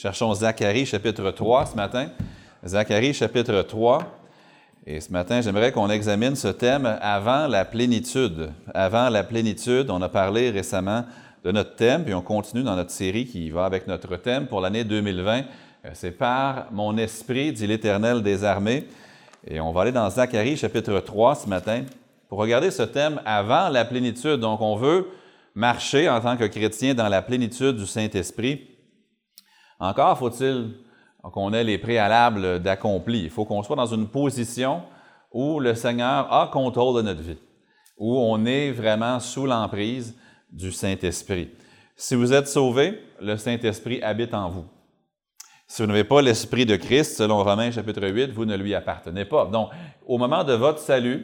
Cherchons Zacharie chapitre 3 ce matin. Zacharie chapitre 3. Et ce matin, j'aimerais qu'on examine ce thème avant la plénitude. Avant la plénitude, on a parlé récemment de notre thème, puis on continue dans notre série qui va avec notre thème pour l'année 2020. Euh, c'est par mon esprit, dit l'Éternel des armées. Et on va aller dans Zacharie chapitre 3 ce matin pour regarder ce thème avant la plénitude. Donc, on veut marcher en tant que chrétien dans la plénitude du Saint-Esprit. Encore faut-il qu'on ait les préalables d'accompli. Il faut qu'on soit dans une position où le Seigneur a contrôle de notre vie, où on est vraiment sous l'emprise du Saint-Esprit. Si vous êtes sauvé, le Saint-Esprit habite en vous. Si vous n'avez pas l'Esprit de Christ, selon Romains chapitre 8, vous ne lui appartenez pas. Donc, au moment de votre salut,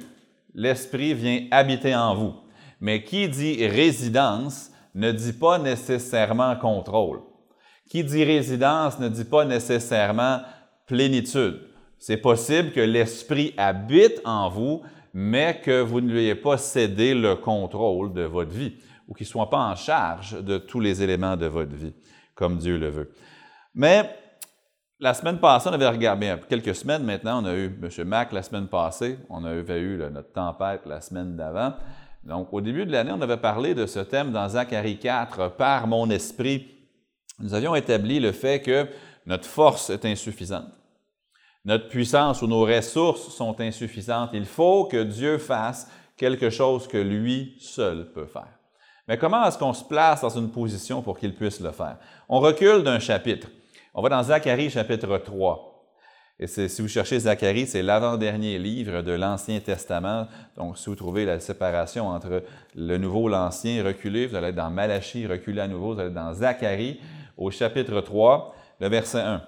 l'Esprit vient habiter en vous. Mais qui dit résidence ne dit pas nécessairement contrôle. Qui dit résidence ne dit pas nécessairement plénitude. C'est possible que l'Esprit habite en vous, mais que vous ne lui ayez pas cédé le contrôle de votre vie ou qu'il ne soit pas en charge de tous les éléments de votre vie, comme Dieu le veut. Mais la semaine passée, on avait regardé, bien, quelques semaines maintenant, on a eu M. Mac la semaine passée, on avait eu notre tempête la semaine d'avant. Donc, au début de l'année, on avait parlé de ce thème dans Zacharie 4, par mon esprit nous avions établi le fait que notre force est insuffisante. Notre puissance ou nos ressources sont insuffisantes. Il faut que Dieu fasse quelque chose que lui seul peut faire. Mais comment est-ce qu'on se place dans une position pour qu'il puisse le faire? On recule d'un chapitre. On va dans Zacharie chapitre 3. Et si vous cherchez Zacharie, c'est l'avant-dernier livre de l'Ancien Testament. Donc, si vous trouvez la séparation entre le Nouveau et l'Ancien, reculez, vous allez être dans Malachie, reculez à nouveau, vous allez être dans Zacharie au chapitre 3, le verset 1.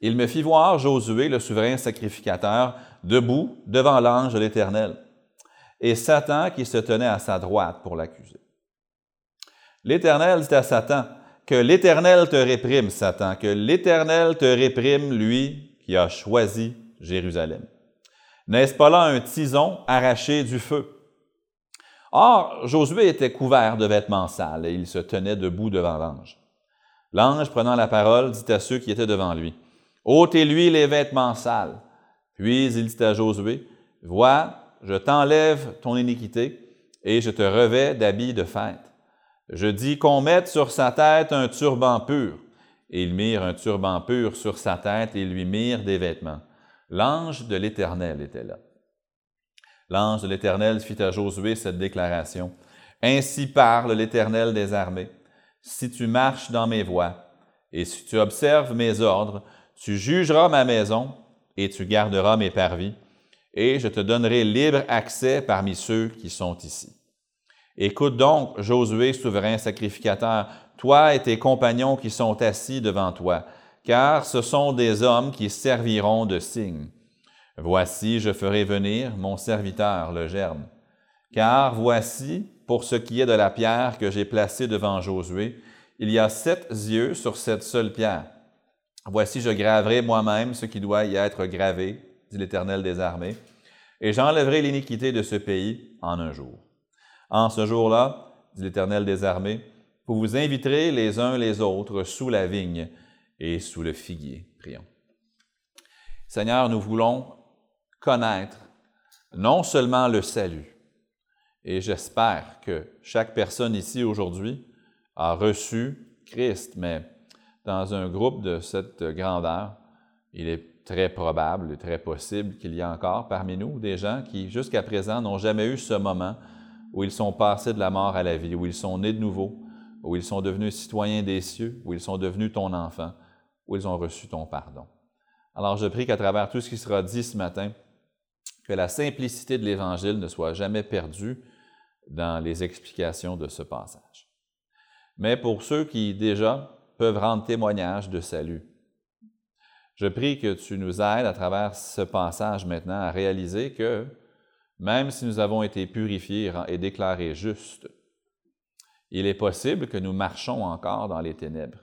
Il me fit voir Josué, le souverain sacrificateur, debout devant l'ange de l'Éternel, et Satan qui se tenait à sa droite pour l'accuser. L'Éternel dit à Satan, que l'Éternel te réprime, Satan, que l'Éternel te réprime, lui qui a choisi Jérusalem. N'est-ce pas là un tison arraché du feu? Or, Josué était couvert de vêtements sales et il se tenait debout devant l'ange. L'ange, prenant la parole, dit à ceux qui étaient devant lui, ôtez-lui les vêtements sales. Puis il dit à Josué, Vois, je t'enlève ton iniquité et je te revais d'habits de fête. Je dis qu'on mette sur sa tête un turban pur. Et ils mirent un turban pur sur sa tête et lui mirent des vêtements. L'ange de l'Éternel était là. L'ange de l'Éternel fit à Josué cette déclaration. Ainsi parle l'Éternel des armées. Si tu marches dans mes voies et si tu observes mes ordres, tu jugeras ma maison et tu garderas mes parvis, et je te donnerai libre accès parmi ceux qui sont ici. Écoute donc, Josué, souverain sacrificateur, toi et tes compagnons qui sont assis devant toi, car ce sont des hommes qui serviront de signe. Voici, je ferai venir mon serviteur, le germe. Car voici, pour ce qui est de la pierre que j'ai placée devant Josué, il y a sept yeux sur cette seule pierre. Voici, je graverai moi-même ce qui doit y être gravé, dit l'Éternel des armées, et j'enlèverai l'iniquité de ce pays en un jour. En ce jour-là, dit l'Éternel des armées, vous vous inviterez les uns les autres sous la vigne et sous le figuier. Prions. Seigneur, nous voulons connaître non seulement le salut, et j'espère que chaque personne ici aujourd'hui a reçu Christ, mais dans un groupe de cette grandeur, il est très probable et très possible qu'il y ait encore parmi nous des gens qui, jusqu'à présent, n'ont jamais eu ce moment où ils sont passés de la mort à la vie, où ils sont nés de nouveau, où ils sont devenus citoyens des cieux, où ils sont devenus ton enfant, où ils ont reçu ton pardon. Alors je prie qu'à travers tout ce qui sera dit ce matin, que la simplicité de l'Évangile ne soit jamais perdue dans les explications de ce passage. Mais pour ceux qui déjà peuvent rendre témoignage de salut. Je prie que tu nous aides à travers ce passage maintenant à réaliser que même si nous avons été purifiés et déclarés justes, il est possible que nous marchons encore dans les ténèbres,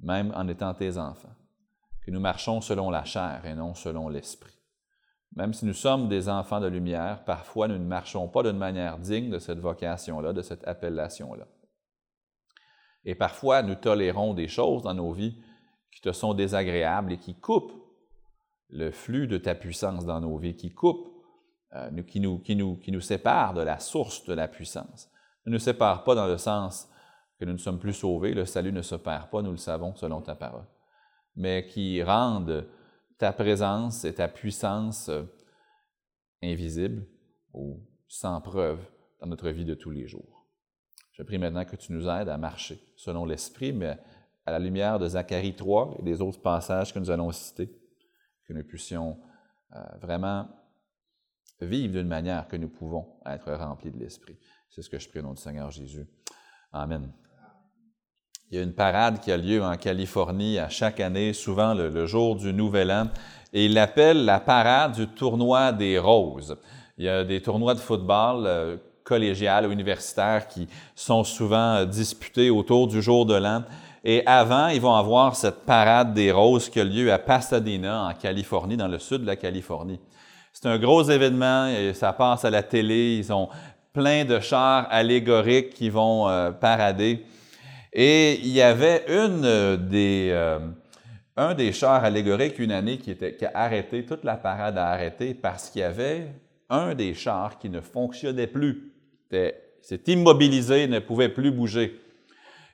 même en étant tes enfants, que nous marchons selon la chair et non selon l'esprit. Même si nous sommes des enfants de lumière, parfois nous ne marchons pas d'une manière digne de cette vocation-là, de cette appellation-là. Et parfois nous tolérons des choses dans nos vies qui te sont désagréables et qui coupent le flux de ta puissance dans nos vies, qui coupent, euh, qui, nous, qui, séparent de la source de la puissance. Ne nous sépare pas dans le sens que nous ne sommes plus sauvés, le salut ne se perd pas, nous le savons selon ta parole, mais qui rendent ta présence et ta puissance euh, invisibles ou sans preuve dans notre vie de tous les jours. Je prie maintenant que tu nous aides à marcher selon l'Esprit, mais à la lumière de Zacharie 3 et des autres passages que nous allons citer, que nous puissions euh, vraiment vivre d'une manière que nous pouvons être remplis de l'Esprit. C'est ce que je prie au nom du Seigneur Jésus. Amen. Il y a une parade qui a lieu en Californie à chaque année, souvent le, jour du Nouvel An, et il l'appelle la parade du tournoi des roses. Il y a des tournois de football euh, collégial ou universitaires qui sont souvent euh, disputés autour du jour de l'an. Et avant, ils vont avoir cette parade des roses qui a lieu à Pasadena, en Californie, dans le sud de la Californie. C'est un gros événement, ça passe à la télé, ils ont plein de chars allégoriques qui vont euh, parader. Et il y avait euh, des, euh, un des chars allégoriques une année qui, était, qui a arrêté, toute la parade a arrêté parce qu'il y avait un des chars qui ne fonctionnait plus. s'est immobilisé, ne pouvait plus bouger.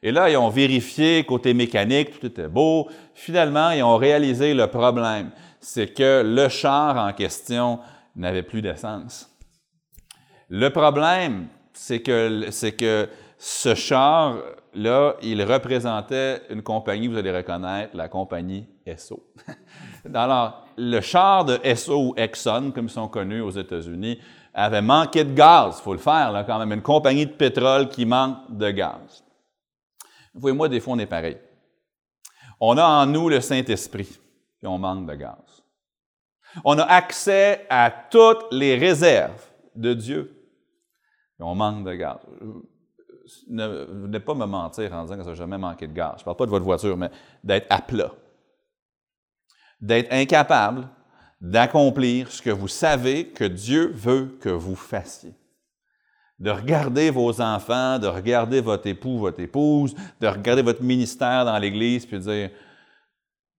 Et là, ils ont vérifié côté mécanique, tout était beau. Finalement, ils ont réalisé le problème. C'est que le char en question n'avait plus d'essence. Le problème, c'est que, c'est que ce char-là, il représentait une compagnie, vous allez reconnaître, la compagnie Esso. Alors, le char de Esso ou Exxon, comme ils sont connus aux États-Unis, avait manqué de gaz. Il faut le faire, là, quand même. Une compagnie de pétrole qui manque de gaz. Vous voyez, moi, des fois, on est pareil. On a en nous le Saint-Esprit, puis on manque de gaz. On a accès à toutes les réserves de Dieu, puis on manque de gaz. Ne pas me mentir en disant que ça n'a jamais manqué de gaz. Je ne parle pas de votre voiture, mais d'être à plat. D'être incapable d'accomplir ce que vous savez que Dieu veut que vous fassiez de regarder vos enfants, de regarder votre époux, votre épouse, de regarder votre ministère dans l'Église, puis de dire,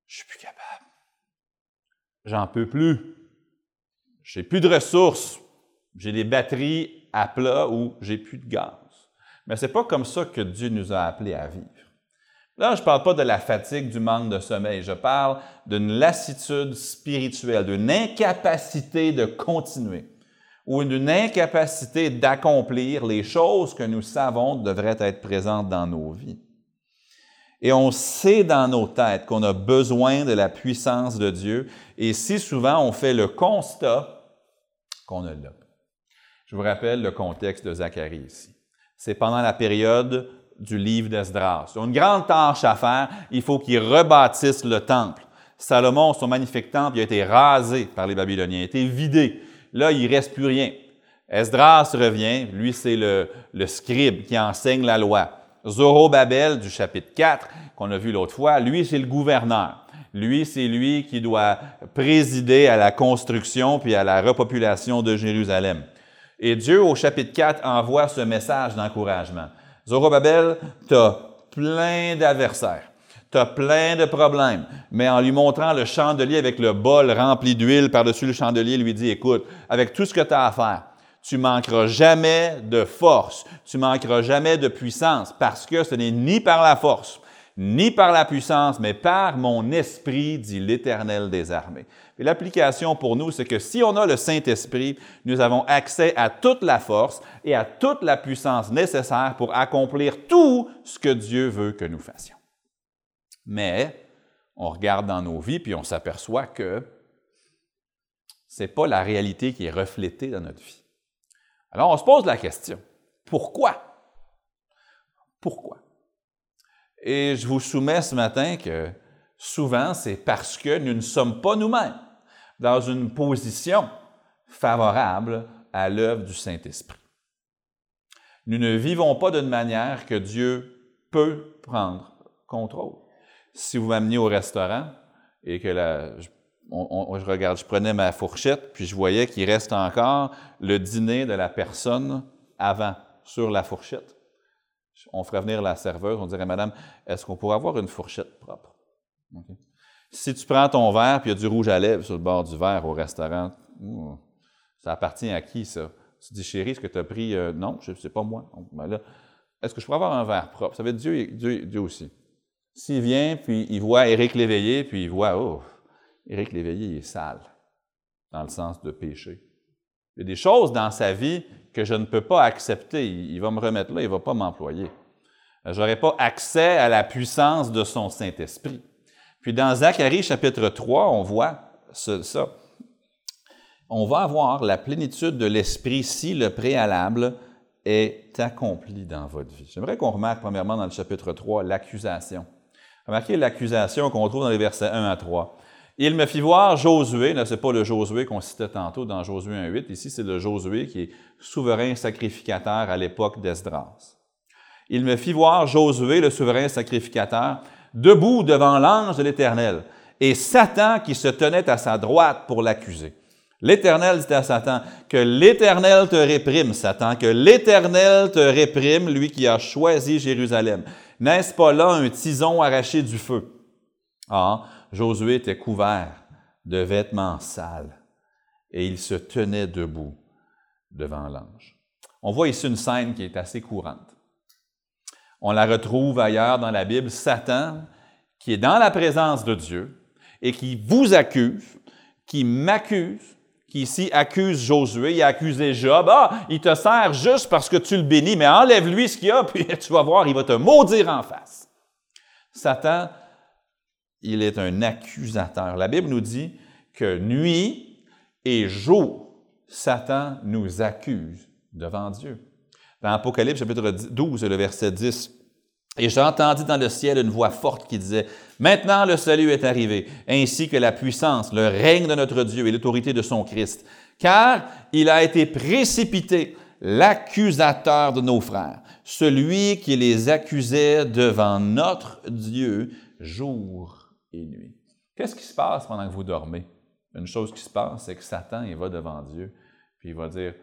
je suis plus capable. J'en peux plus. J'ai plus de ressources. J'ai des batteries à plat ou j'ai plus de gaz. Mais ce n'est pas comme ça que Dieu nous a appelés à vivre. Là, je ne parle pas de la fatigue, du manque de sommeil. Je parle d'une lassitude spirituelle, d'une incapacité de continuer ou d'une incapacité d'accomplir les choses que nous savons devraient être présentes dans nos vies. Et on sait dans nos têtes qu'on a besoin de la puissance de Dieu, et si souvent on fait le constat qu'on ne l'a pas. Je vous rappelle le contexte de Zacharie ici. C'est pendant la période du livre d'Esdras. Ils ont une grande tâche à faire. Il faut qu'ils rebâtissent le temple. Salomon, son magnifique temple, a été rasé par les Babyloniens, a été vidé. Là, il ne reste plus rien. Esdras revient, lui, c'est le, scribe qui enseigne la loi. Zorobabel, du chapitre 4, qu'on a vu l'autre fois, lui, c'est le gouverneur. Lui, c'est lui qui doit présider à la construction puis à la repopulation de Jérusalem. Et Dieu, au chapitre 4, envoie ce message d'encouragement. Zorobabel, tu plein d'adversaires. Tu plein de problèmes. Mais en lui montrant le chandelier avec le bol rempli d'huile par-dessus le chandelier, lui dit, écoute, avec tout ce que tu as à faire, tu manqueras jamais de force, tu manqueras jamais de puissance, parce que ce n'est ni par la force, ni par la puissance, mais par mon esprit, dit l'Éternel des armées. Et l'application pour nous, c'est que si on a le Saint-Esprit, nous avons accès à toute la force et à toute la puissance nécessaire pour accomplir tout ce que Dieu veut que nous fassions. Mais on regarde dans nos vies puis on s'aperçoit que ce n'est pas la réalité qui est reflétée dans notre vie. Alors on se pose la question, pourquoi? Pourquoi? Et je vous soumets ce matin que souvent, c'est parce que nous ne sommes pas nous-mêmes dans une position favorable à l'œuvre du Saint-Esprit. Nous ne vivons pas d'une manière que Dieu peut prendre contrôle. Si vous m'amenez au restaurant et que je, regarde, je prenais ma fourchette, puis je voyais qu'il reste encore le dîner de la personne avant sur la fourchette. On ferait venir la serveuse, on dirait, Madame, est-ce qu'on pourrait avoir une fourchette propre? Si tu prends ton verre, puis il y a du rouge à lèvres sur le bord du verre au restaurant, hmm, ça appartient à qui, ça? Tu dis, chérie, est-ce que tu as pris. Euh, non, ce n'est pas moi. Ben est-ce que je pourrais avoir un verre propre? Ça veut dire Dieu, Dieu, aussi. S'il vient, puis il voit Éric Léveillé, puis il voit, oh, Éric Léveillé, il est sale, dans le sens de péché. Il y a des choses dans sa vie que je ne peux pas accepter. Il, va me remettre là, il ne va pas m'employer. Je n'aurai pas accès à la puissance de son Saint-Esprit. Puis dans Zacharie chapitre 3, on voit ça. On va avoir la plénitude de l'Esprit si le préalable est accompli dans votre vie. J'aimerais qu'on remarque premièrement dans le chapitre 3 l'accusation. Remarquez l'accusation qu'on trouve dans les versets 1 à 3. Il me fit voir Josué, ce n'est pas le Josué qu'on citait tantôt dans Josué 1.8, ici c'est le Josué qui est souverain sacrificateur à l'époque d'Esdras. Il me fit voir Josué, le souverain sacrificateur, debout devant l'ange de l'Éternel, et Satan qui se tenait à sa droite pour l'accuser. L'Éternel dit à Satan, que l'Éternel te réprime, Satan, que l'Éternel te réprime, lui qui a choisi Jérusalem. N'est-ce pas là un tison arraché du feu? Ah, Josué était couvert de vêtements sales et il se tenait debout devant l'ange. On voit ici une scène qui est assez courante. On la retrouve ailleurs dans la Bible, Satan, qui est dans la présence de Dieu et qui vous accuse, qui m'accuse, qui ici accuse Josué, il a accusé Job. Ah, il te sert juste parce que tu le bénis, mais enlève-lui ce qu'il y a, puis tu vas voir, il va te maudire en face. Satan, il est un accusateur. La Bible nous dit que nuit et jour, Satan nous accuse devant Dieu. Dans Apocalypse chapitre 12, le verset 10, et j'entendis dans le ciel une voix forte qui disait, Maintenant le salut est arrivé, ainsi que la puissance, le règne de notre Dieu et l'autorité de son Christ, car il a été précipité l'accusateur de nos frères, celui qui les accusait devant notre Dieu jour et nuit. Qu'est-ce qui se passe pendant que vous dormez? Une chose qui se passe, c'est que Satan, il va devant Dieu, puis il va dire,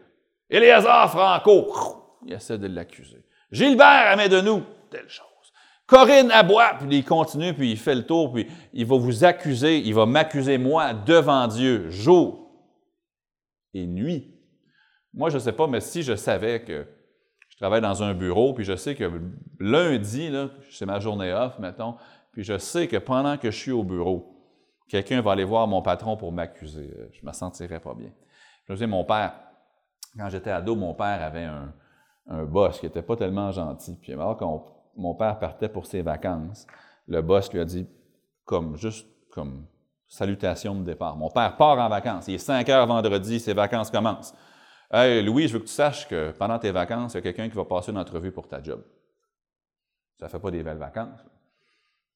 Éléazar Franco, il essaie de l'accuser. Gilbert, met de nous, telle chose. Corinne aboie, puis il continue, puis il fait le tour, puis il va vous accuser, il va m'accuser moi devant Dieu, jour et nuit. Moi, je ne sais pas, mais si je savais que je travaille dans un bureau, puis je sais que lundi, c'est ma journée off, mettons, puis je sais que pendant que je suis au bureau, quelqu'un va aller voir mon patron pour m'accuser. Je ne me sentirais pas bien. Je me mon père, quand j'étais ado, mon père avait un, boss qui n'était pas tellement gentil. Puis alors quand mon père partait pour ses vacances, le boss lui a dit, comme juste comme salutation de départ. Mon père part en vacances. Il est 5 heures vendredi, ses vacances commencent. Hey, Louis, je veux que tu saches que pendant tes vacances, il y a quelqu'un qui va passer une entrevue pour ta job. Ça ne fait pas des belles vacances.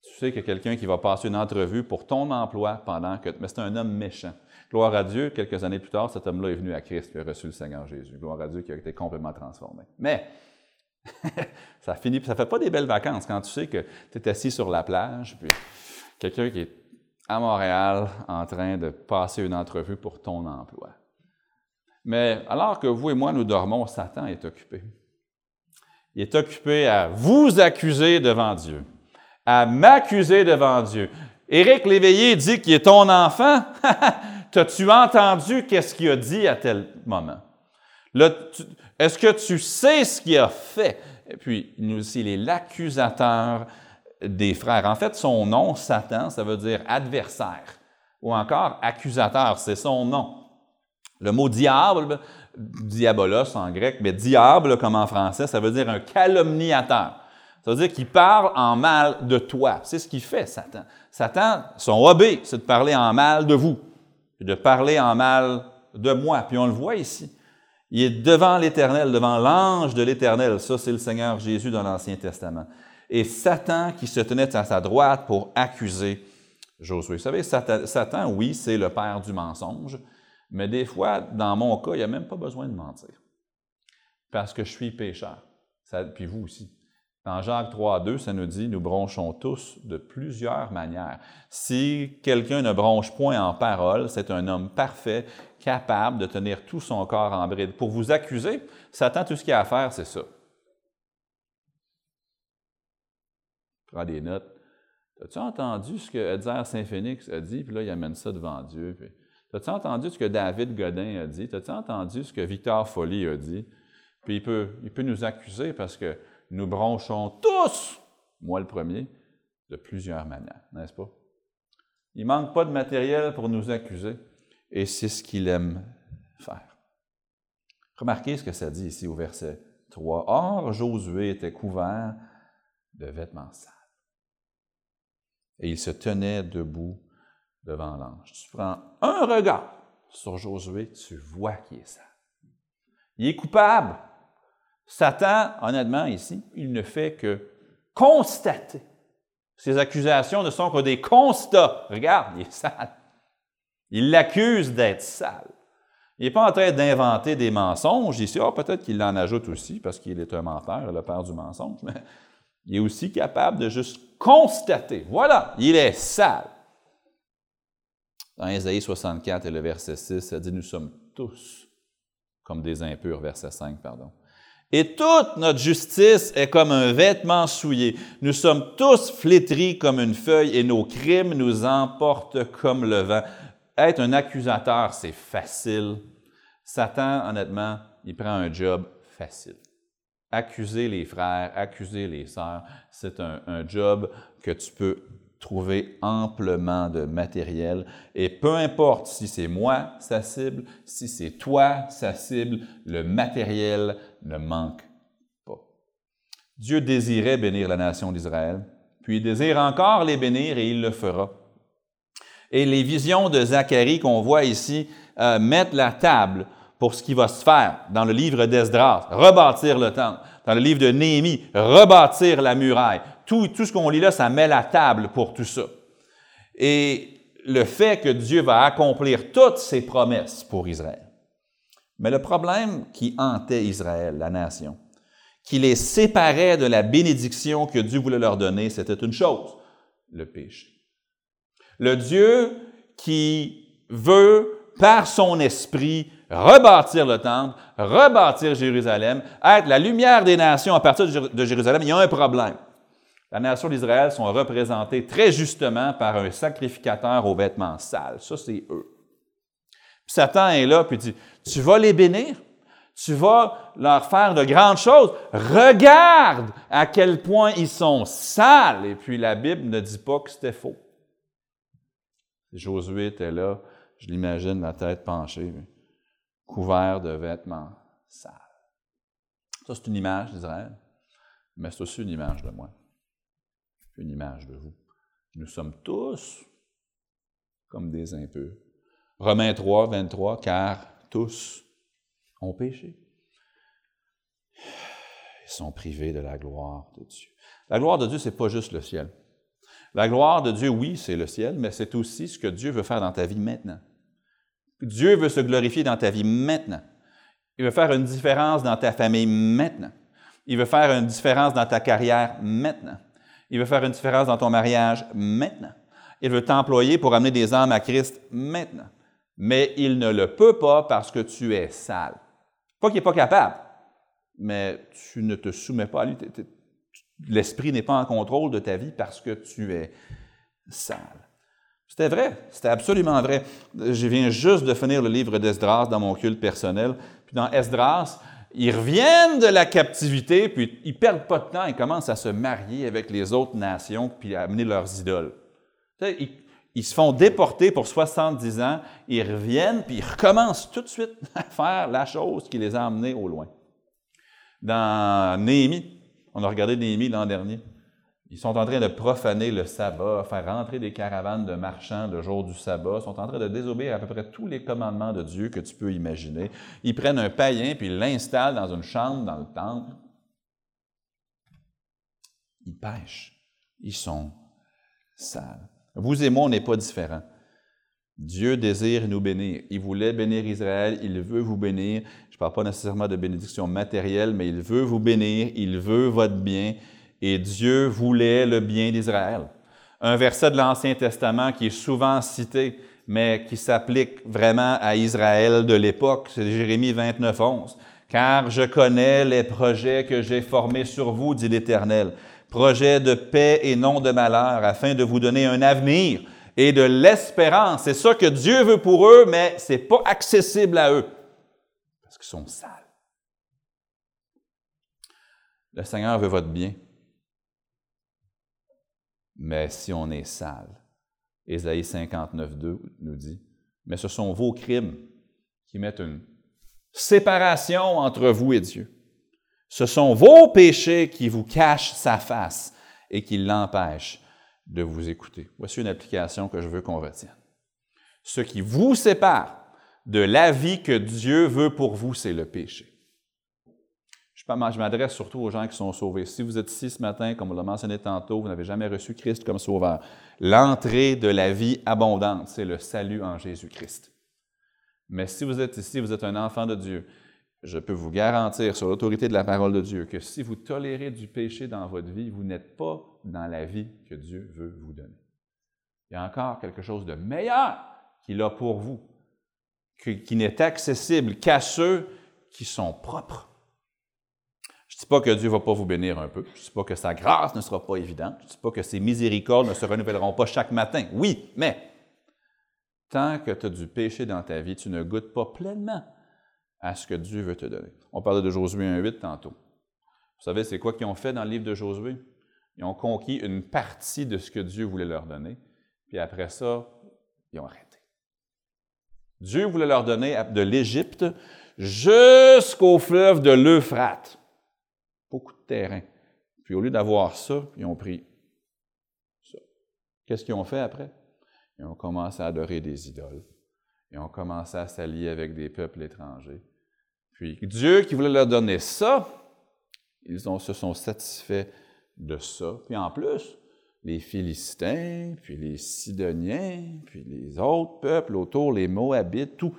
Tu sais a quelqu'un qui va passer une entrevue pour ton emploi pendant que... Mais c'est un homme méchant. Gloire à Dieu, quelques années plus tard, cet homme-là est venu à Christ et a reçu le Seigneur Jésus. Gloire à Dieu qui a été complètement transformé. Mais ça finit, ça fait pas des belles vacances quand tu sais que tu es assis sur la plage, puis quelqu'un qui est à Montréal en train de passer une entrevue pour ton emploi. Mais alors que vous et moi, nous dormons, Satan est occupé. Il est occupé à vous accuser devant Dieu à m'accuser devant Dieu. Éric Léveillé dit qu'il est ton enfant. T'as-tu entendu qu'est-ce qu'il a dit à tel moment? Est-ce que tu sais ce qu'il a fait? Puis, nous il est l'accusateur des frères. En fait, son nom, Satan, ça veut dire adversaire ou encore accusateur, c'est son nom. Le mot diable, diabolos en grec, mais diable comme en français, ça veut dire un calomniateur. Ça veut dire qu'il parle en mal de toi. C'est ce qu'il fait, Satan. Satan, son hobby, c'est de parler en mal de vous, de parler en mal de moi. Puis on le voit ici. Il est devant l'Éternel, devant l'ange de l'Éternel. Ça, c'est le Seigneur Jésus dans l'Ancien Testament. et Satan qui se tenait à sa droite pour accuser Josué. Vous savez, Satan, oui, c'est le père du mensonge, mais des fois, dans mon cas, il n'y a même pas besoin de mentir. Parce que je suis pécheur. puis vous aussi. Dans Jacques 3, 2, ça nous dit, nous bronchons tous de plusieurs manières. Si quelqu'un ne bronche point en parole, c'est un homme parfait, capable de tenir tout son corps en bride. Pour vous accuser, Satan, tout ce qu'il a à faire, c'est ça. Prends des notes. As-tu entendu ce que Edzer Saint-Phénix a dit? Puis là, il amène ça devant Dieu. As-tu entendu ce que David Godin a dit? As-tu entendu ce que Victor Folly a dit? Puis il peut, il peut nous accuser parce que nous bronchons tous, moi le premier, de plusieurs manières, n'est-ce pas? Il manque pas de matériel pour nous accuser, et c'est ce qu'il aime faire. Remarquez ce que ça dit ici au verset 3. Or, Josué était couvert de vêtements sales. Et il se tenait debout devant l'ange. Tu prends un regard sur Josué, tu vois qu'il est sale. Il est coupable. Satan, honnêtement, ici, il ne fait que constater. Ses accusations ne sont que des constats. Regarde, il est sale. Il l'accuse d'être sale. Il n'est pas en train d'inventer des mensonges ici. Oh, peut-être qu'il en ajoute aussi parce qu'il est un menteur, le père du mensonge, mais il est aussi capable de juste constater. Voilà, il est sale. Dans Isaïe 64 et le verset 6, ça dit Nous sommes tous comme des impurs, verset 5, pardon. Et toute notre justice est comme un vêtement souillé. Nous sommes tous flétris comme une feuille et nos crimes nous emportent comme le vent. Être un accusateur, c'est facile. Satan, honnêtement, il prend un job facile. Accuser les frères, accuser les sœurs, c'est un, un job que tu peux trouver amplement de matériel. Et peu importe si c'est moi sa cible, si c'est toi sa cible, le matériel ne manque pas. Dieu désirait bénir la nation d'Israël, puis il désire encore les bénir et il le fera. Et les visions de Zacharie qu'on voit ici euh, mettent la table pour ce qui va se faire dans le livre d'Esdras, rebâtir le temple, dans le livre de Néhémie, rebâtir la muraille, tout, ce qu'on lit là, ça met la table pour tout ça. Et le fait que Dieu va accomplir toutes ses promesses pour Israël. Mais le problème qui hantait Israël, la nation, qui les séparait de la bénédiction que Dieu voulait leur donner, c'était une chose, le péché. Le Dieu qui veut, par son esprit, rebâtir le temple, rebâtir Jérusalem, être la lumière des nations à partir de Jérusalem, il y a un problème la nation d'Israël sont représentés très justement par un sacrificateur aux vêtements sales. Ça, c'est eux. Puis Satan est là, puis dit, tu vas les bénir, tu vas leur faire de grandes choses. Regarde à quel point ils sont sales. Et puis la Bible ne dit pas que c'était faux. Josué était là, je l'imagine, la tête penchée, couvert de vêtements sales. Ça, c'est une image d'Israël, mais c'est aussi une image de moi une image de vous. Nous sommes tous comme des impurs. Romains 3, 23, car tous ont péché. Ils sont privés de la gloire de Dieu. La gloire de Dieu, ce n'est pas juste le ciel. La gloire de Dieu, oui, c'est le ciel, mais c'est aussi ce que Dieu veut faire dans ta vie maintenant. Dieu veut se glorifier dans ta vie maintenant. Il veut faire une différence dans ta famille maintenant. Il veut faire une différence dans ta carrière maintenant. Il veut faire une différence dans ton mariage maintenant. Il veut t'employer pour amener des âmes à Christ maintenant. Mais il ne le peut pas parce que tu es sale. Pas qu'il n'est pas capable, mais tu ne te soumets pas à lui. L'esprit n'est pas en contrôle de ta vie parce que tu es sale. C'était vrai, c'était absolument vrai. Je viens juste de finir le livre d'Esdras dans mon culte personnel. Puis dans Esdras, ils reviennent de la captivité, puis ils ne perdent pas de temps, ils commencent à se marier avec les autres nations, puis à amener leurs idoles. Ils, ils, se font déporter pour 70 ans, ils reviennent, puis ils recommencent tout de suite à faire la chose qui les a amenés au loin. Dans Néhémie, on a regardé Néhémie l'an dernier, ils sont en train de profaner le sabbat, faire rentrer des caravanes de marchands le jour du sabbat, ils sont en train de désobéir à peu près tous les commandements de Dieu que tu peux imaginer. Ils prennent un païen puis ils l'installent dans une chambre dans le temple. ils pêchent, ils sont sales. Vous et moi, on n'est pas différents. Dieu désire nous bénir. Il voulait bénir Israël, il veut vous bénir. Je ne parle pas nécessairement de bénédiction matérielle, mais il veut vous bénir, il veut votre bien, et Dieu voulait le bien d'Israël. Un verset de l'Ancien Testament qui est souvent cité, mais qui s'applique vraiment à Israël de l'époque, c'est Jérémie 29, 11. Car je connais les projets que j'ai formés sur vous, dit l'Éternel, projets de paix et non de malheur, afin de vous donner un avenir et de l'espérance. C'est ça que Dieu veut pour eux, mais ce n'est pas accessible à eux, parce qu'ils sont sales. Le Seigneur veut votre bien, mais si on est sale, Ésaïe 59, 2 nous dit, mais ce sont vos crimes qui mettent une séparation entre vous et Dieu. Ce sont vos péchés qui vous cachent sa face et qui l'empêchent de vous écouter. Voici une application que je veux qu'on retienne. Ce qui vous sépare de la vie que Dieu veut pour vous, c'est le péché. Je, m'adresse surtout aux gens qui sont sauvés. Si vous êtes ici ce matin, comme on l'a mentionné tantôt, vous n'avez jamais reçu Christ comme sauveur. L'entrée de la vie abondante, c'est le salut en Jésus-Christ. Mais si vous êtes ici, vous êtes un enfant de Dieu, je peux vous garantir sur l'autorité de la parole de Dieu que si vous tolérez du péché dans votre vie, vous n'êtes pas dans la vie que Dieu veut vous donner. Il y a encore quelque chose de meilleur qu'il a pour vous, qui n'est accessible qu'à ceux qui sont propres. Je ne dis pas que Dieu ne va pas vous bénir un peu. Je ne dis pas que sa grâce ne sera pas évidente. Je ne dis pas que ses miséricordes ne se renouvelleront pas chaque matin. Oui, mais tant que tu as du péché dans ta vie, tu ne goûtes pas pleinement à ce que Dieu veut te donner. On parlait de Josué 1.8 tantôt. Vous savez, c'est quoi qu'ils ont fait dans le livre de Josué? Ils ont conquis une partie de ce que Dieu voulait leur donner, puis après ça, ils ont arrêté. Dieu voulait leur donner de l'Égypte jusqu'au fleuve de l'Euphrate. Beaucoup de terrain. Puis au lieu d'avoir ça, ils ont pris ça. Qu'est-ce qu'ils ont fait après? Ils ont commencé à adorer des idoles. Ils ont commencé à s'allier avec des peuples étrangers. Puis Dieu qui voulait leur donner ça, ils se sont satisfaits de ça. Puis en plus, les Philistins, puis les Sidoniens, puis les autres peuples autour, les Moabites, tout,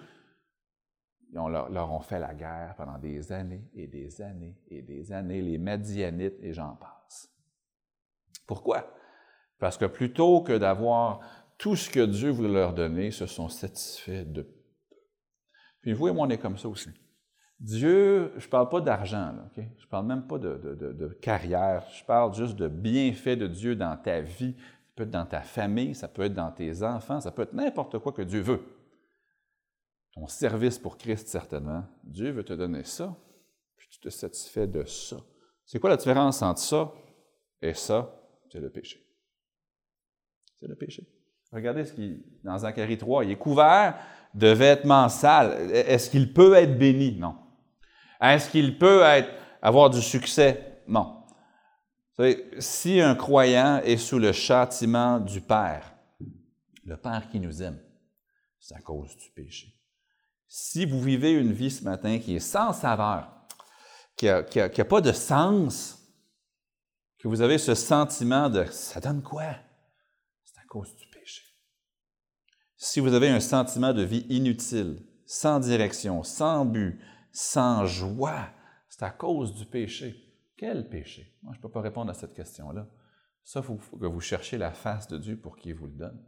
ils leur, leur, ont fait la guerre pendant des années et des années et des années, les Madianites et j'en passe. Pourquoi? Parce que plutôt que d'avoir tout ce que Dieu voulait leur donner, se sont satisfaits de. Puis vous et moi, on est comme ça aussi. Dieu, je ne parle pas d'argent, je ne parle même pas de, carrière, je parle juste de bienfaits de Dieu dans ta vie. Ça peut être dans ta famille, ça peut être dans tes enfants, ça peut être n'importe quoi que Dieu veut. Ton service pour Christ, certainement. Dieu veut te donner ça, puis tu te satisfais de ça. C'est quoi la différence entre ça et ça? C'est le péché. C'est le péché. Regardez ce qui, dans Zacharie 3, il est couvert de vêtements sales. Est-ce qu'il peut être béni? Non. Est-ce qu'il peut avoir du succès? Non. Vous savez, si un croyant est sous le châtiment du Père, le Père qui nous aime, c'est à cause du péché. Si vous vivez une vie ce matin qui est sans saveur, qui n'a pas de sens, que vous avez ce sentiment de ça donne quoi? C'est à cause du péché. Si vous avez un sentiment de vie inutile, sans direction, sans but, sans joie, c'est à cause du péché. Quel péché? Moi, je ne peux pas répondre à cette question-là. Ça, il faut que vous cherchiez la face de Dieu pour qu'il vous le donne.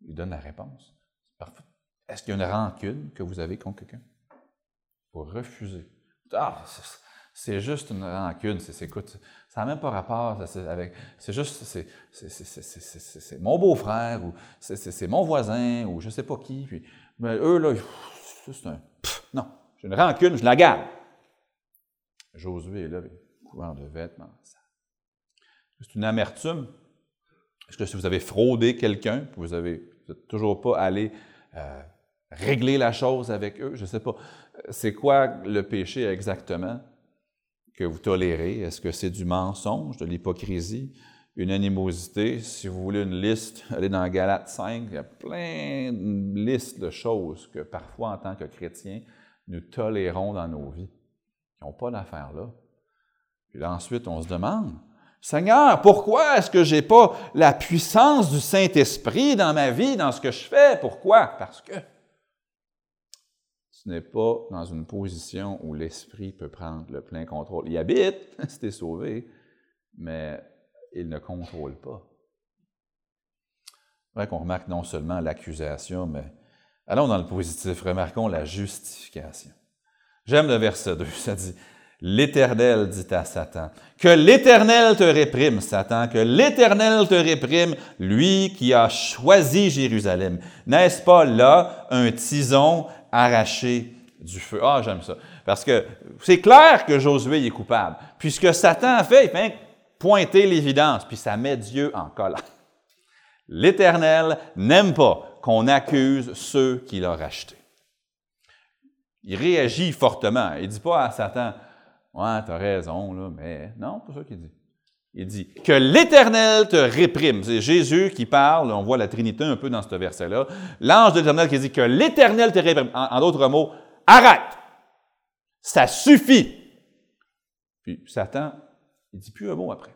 Il donne la réponse. Est-ce qu'il y a une rancune que vous avez contre quelqu'un? Pour refuser. Ah, c'est juste une rancune. C'est, écoute, ça n'a même pas rapport avec. C'est juste, c'est, mon beau-frère ou c'est, mon voisin ou je ne sais pas qui. Puis, mais eux, là, c'est un. non, j'ai une rancune, je la garde. Josué est là, couvert de vêtements. C'est une amertume. Est-ce que si vous avez fraudé quelqu'un, vous n'êtes toujours pas allé euh, régler la chose avec eux, je ne sais pas. C'est quoi le péché exactement que vous tolérez? Est-ce que c'est du mensonge, de l'hypocrisie, une animosité? Si vous voulez une liste, allez dans Galates 5, il y a plein de listes de choses que parfois, en tant que chrétien, nous tolérons dans nos vies, qui n'ont pas d'affaire là. Puis là, ensuite, on se demande Seigneur, pourquoi est-ce que je n'ai pas la puissance du Saint-Esprit dans ma vie, dans ce que je fais? Pourquoi? Parce que tu n'es pas dans une position où l'Esprit peut prendre le plein contrôle. Il habite, si sauvé, mais il ne contrôle pas. C'est vrai qu'on remarque non seulement l'accusation, mais allons dans le positif, remarquons la justification. J'aime le verset 2, ça dit L'Éternel dit à Satan, que l'Éternel te réprime, Satan, que l'Éternel te réprime, lui qui a choisi Jérusalem. N'est-ce pas là un tison arraché du feu? Ah, j'aime ça. Parce que c'est clair que Josué est coupable. Puisque Satan a fait, fait pointer l'évidence, puis ça met Dieu en colère. L'Éternel n'aime pas qu'on accuse ceux qu'il a rachetés. Il réagit fortement. Il ne dit pas à Satan, Ouais, tu as raison, mais non, c'est pas ça qu'il dit. Il dit que l'Éternel te réprime. C'est Jésus qui parle, on voit la Trinité un peu dans ce verset-là. L'ange de l'Éternel qui dit que l'Éternel te réprime. En, d'autres mots, arrête! Ça suffit! Puis Satan, il dit plus un mot après.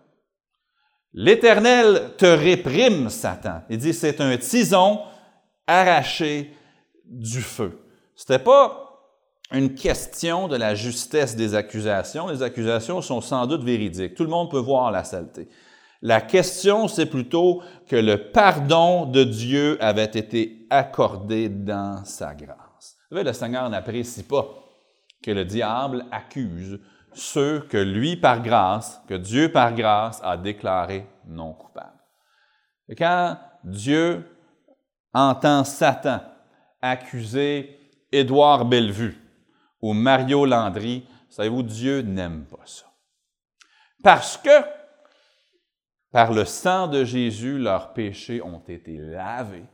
L'Éternel te réprime, Satan. Il dit c'est un tison arraché du feu. C'était pas une question de la justesse des accusations. Les accusations sont sans doute véridiques. Tout le monde peut voir la saleté. La question, c'est plutôt que le pardon de Dieu avait été accordé dans sa grâce. Vous savez, le Seigneur n'apprécie pas que le diable accuse ceux que lui, par grâce, que Dieu, par grâce, a déclarés non coupables. Et quand Dieu entend Satan accuser Édouard Bellevue, ou Mario Landry, savez-vous, Dieu n'aime pas ça. Parce que par le sang de Jésus, leurs péchés ont été lavés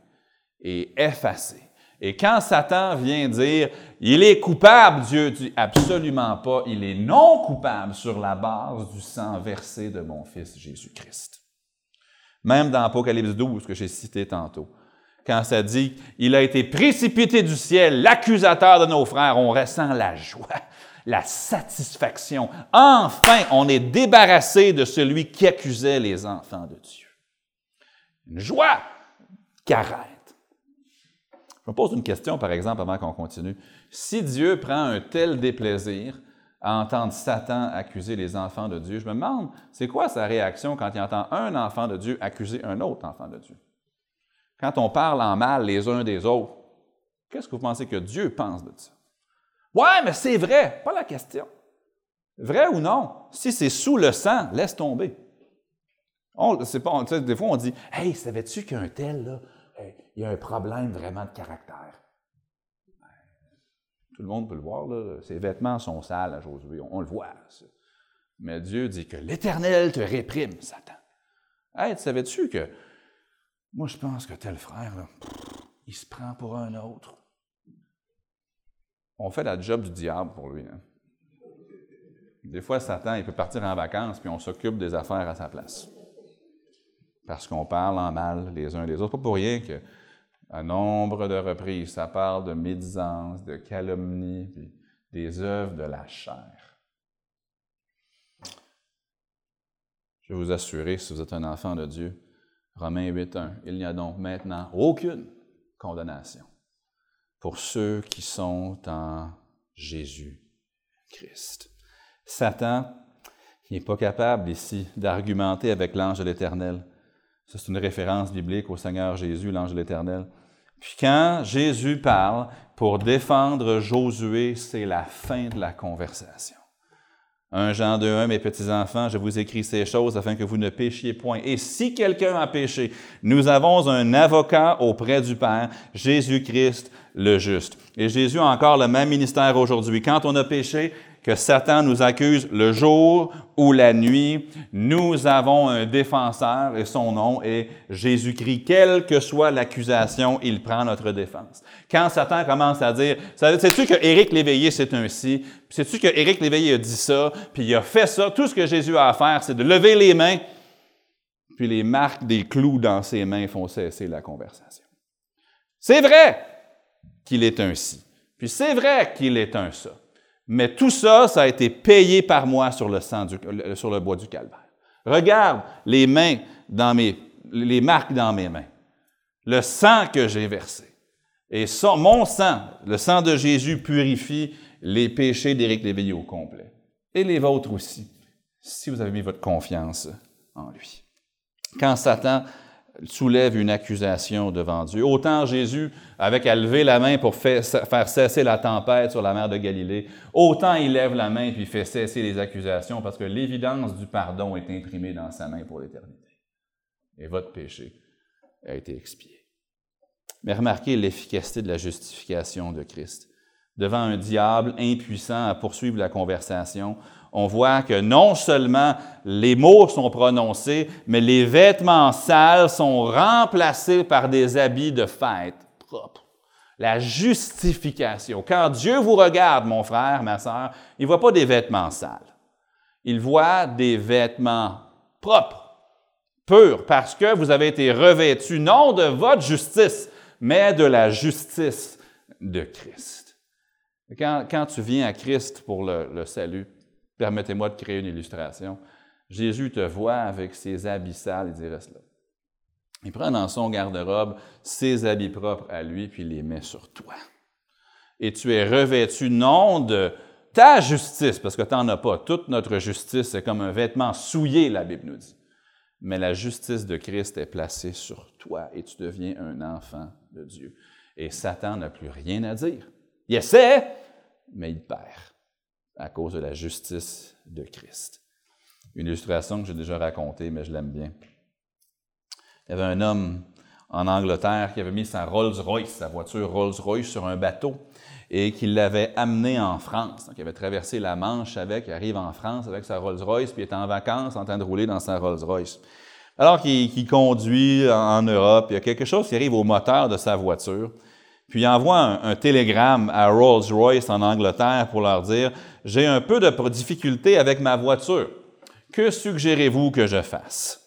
et effacés. Et quand Satan vient dire, il est coupable, Dieu dit absolument pas, il est non coupable sur la base du sang versé de mon Fils Jésus-Christ. Même dans Apocalypse 12 que j'ai cité tantôt, quand ça dit Il a été précipité du ciel, l'accusateur de nos frères, on ressent la joie, la satisfaction. Enfin, on est débarrassé de celui qui accusait les enfants de Dieu. Une joie qui arrête. Je me pose une question, par exemple, avant qu'on continue. Si Dieu prend un tel déplaisir à entendre Satan accuser les enfants de Dieu, je me demande, c'est quoi sa réaction quand il entend un enfant de Dieu accuser un autre enfant de Dieu? Quand on parle en mal les uns des autres, qu'est-ce que vous pensez que Dieu pense de ça? Ouais, mais c'est vrai, pas la question. Vrai ou non? Si c'est sous le sang, laisse tomber. On, pas, des fois, on dit Hey, savais-tu qu'un tel, là, il y a un problème vraiment de caractère? Ben, tout le monde peut le voir, là. ses vêtements sont sales à Josué, on, le voit. Mais Dieu dit que l'Éternel te réprime, Satan. Hey, savais-tu que moi, je pense que tel frère, il se prend pour un autre. On fait la job du diable pour lui. Hein. Des fois, Satan, il peut partir en vacances, puis on s'occupe des affaires à sa place. Parce qu'on parle en mal les uns les autres. Pas pour rien que, à nombre de reprises, ça parle de médisance, de calomnie, puis des œuvres de la chair. Je vais vous assurer, si vous êtes un enfant de Dieu, Romains 8.1. Il n'y a donc maintenant aucune condamnation pour ceux qui sont en Jésus-Christ. Satan n'est pas capable ici d'argumenter avec l'ange de l'Éternel. C'est une référence biblique au Seigneur Jésus, l'ange de l'Éternel. Puis quand Jésus parle pour défendre Josué, c'est la fin de la conversation. 1 Jean 2.1, mes petits-enfants, je vous écris ces choses afin que vous ne péchiez point. Et si quelqu'un a péché, nous avons un avocat auprès du Père, Jésus-Christ le juste. Et Jésus a encore le même ministère aujourd'hui. Quand on a péché, que Satan nous accuse le jour ou la nuit, nous avons un défenseur et son nom est Jésus-Christ. Quelle que soit l'accusation, il prend notre défense. Quand Satan commence à dire, sais-tu que Éric Léveillé c'est ainsi, sais-tu que Éric Léveillé a dit ça, puis il a fait ça, tout ce que Jésus a à faire, c'est de lever les mains, puis les marques des clous dans ses mains font cesser la conversation. C'est vrai qu'il est ainsi. Puis c'est vrai qu'il est un ça. Mais tout ça, ça a été payé par moi sur le, sang sur le bois du calvaire. Regarde les mains dans mes, les marques dans mes mains, le sang que j'ai versé. Et mon sang, le sang de Jésus purifie les péchés d'Éric Léveillé au complet. Et les vôtres aussi, si vous avez mis votre confiance en lui. Quand Satan soulève une accusation devant Dieu. Autant Jésus, avec à lever la main pour faire cesser la tempête sur la mer de Galilée, autant il lève la main puis fait cesser les accusations parce que l'évidence du pardon est imprimée dans sa main pour l'éternité. Et votre péché a été expié. Mais remarquez l'efficacité de la justification de Christ. Devant un diable impuissant à poursuivre la conversation, on voit que non seulement les mots sont prononcés, mais les vêtements sales sont remplacés par des habits de fête propres. La justification. Quand Dieu vous regarde, mon frère, ma sœur, il ne voit pas des vêtements sales. Il voit des vêtements propres, purs, parce que vous avez été revêtus non de votre justice, mais de la justice de Christ. Quand, tu viens à Christ pour le salut, Permettez-moi de créer une illustration. Jésus te voit avec ses habits sales, dit Reste là. Il prend dans son garde-robe ses habits propres à lui, puis les met sur toi. Et tu es revêtu non de ta justice, parce que tu n'en as pas. Toute notre justice, c'est comme un vêtement souillé, la Bible nous dit. Mais la justice de Christ est placée sur toi et tu deviens un enfant de Dieu. Et Satan n'a plus rien à dire. Il essaie, mais il perd à cause de la justice de Christ. Une illustration que j'ai déjà racontée, mais je l'aime bien. Il y avait un homme en Angleterre qui avait mis sa Rolls-Royce, sa voiture Rolls-Royce, sur un bateau et qui l'avait amené en France. Donc, il avait traversé la Manche avec, il arrive en France avec sa Rolls-Royce, puis il est en vacances en train de rouler dans sa Rolls-Royce. Alors qu'il conduit en Europe, il y a quelque chose qui arrive au moteur de sa voiture. Puis il envoie un, télégramme à Rolls-Royce en Angleterre pour leur dire J'ai un peu de difficulté avec ma voiture. Que suggérez-vous que je fasse?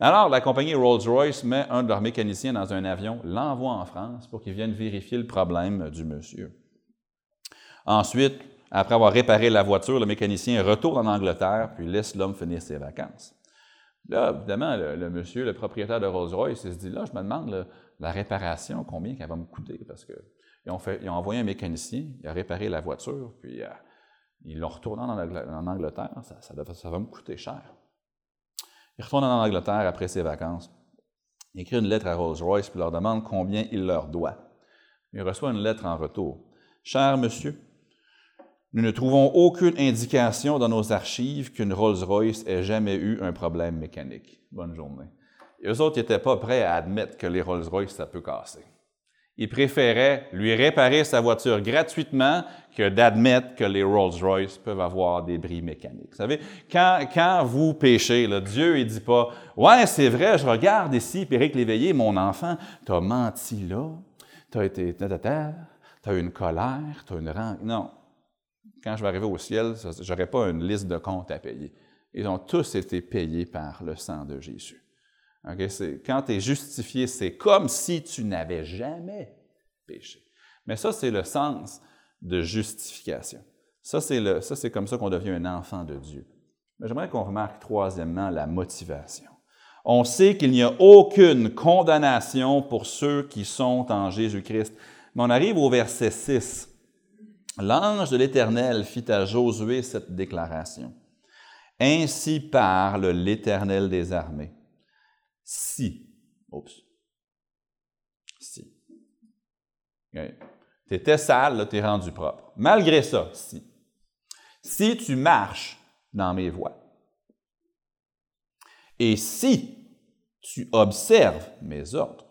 Alors, la compagnie Rolls-Royce met un de leurs mécaniciens dans un avion, l'envoie en France pour qu'il vienne vérifier le problème du monsieur. Ensuite, après avoir réparé la voiture, le mécanicien retourne en Angleterre puis laisse l'homme finir ses vacances. Là, évidemment, le, monsieur, le propriétaire de Rolls-Royce, il se dit là, je me demande, la réparation, combien qu'elle va me coûter? Parce ont, fait, ont envoyé un mécanicien, il a réparé la voiture, puis euh, ils l'ont retourné en, Angleterre. Ça, ça, va me coûter cher. Il retourne en Angleterre après ses vacances. Il écrit une lettre à Rolls-Royce, puis leur demande combien il leur doit. Il reçoit une lettre en retour. Cher monsieur, nous ne trouvons aucune indication dans nos archives qu'une Rolls-Royce ait jamais eu un problème mécanique. Bonne journée. Et eux autres n'étaient pas prêts à admettre que les Rolls-Royce, ça peut casser. Ils préféraient lui réparer sa voiture gratuitement que d'admettre que les Rolls-Royce peuvent avoir des bris mécaniques. Vous savez, quand, quand vous péchez, là, Dieu ne dit pas Ouais, c'est vrai, je regarde ici, Péric Léveillé, mon enfant, tu as menti là, tu as été. Tu as eu une colère, tu as une rancune. Non. Quand je vais arriver au ciel, je n'aurai pas une liste de comptes à payer. Ils ont tous été payés par le sang de Jésus quand tu es justifié, c'est comme si tu n'avais jamais péché. Mais ça, c'est le sens de justification. Ça, c'est comme ça qu'on devient un enfant de Dieu. Mais j'aimerais qu'on remarque troisièmement la motivation. On sait qu'il n'y a aucune condamnation pour ceux qui sont en Jésus-Christ. Mais on arrive au verset 6. L'ange de l'Éternel fit à Josué cette déclaration. Ainsi parle l'Éternel des armées si. Oups. Si. Tu étais sale, tu es rendu propre. Malgré ça, si. Si tu marches dans mes voies, et si tu observes mes ordres,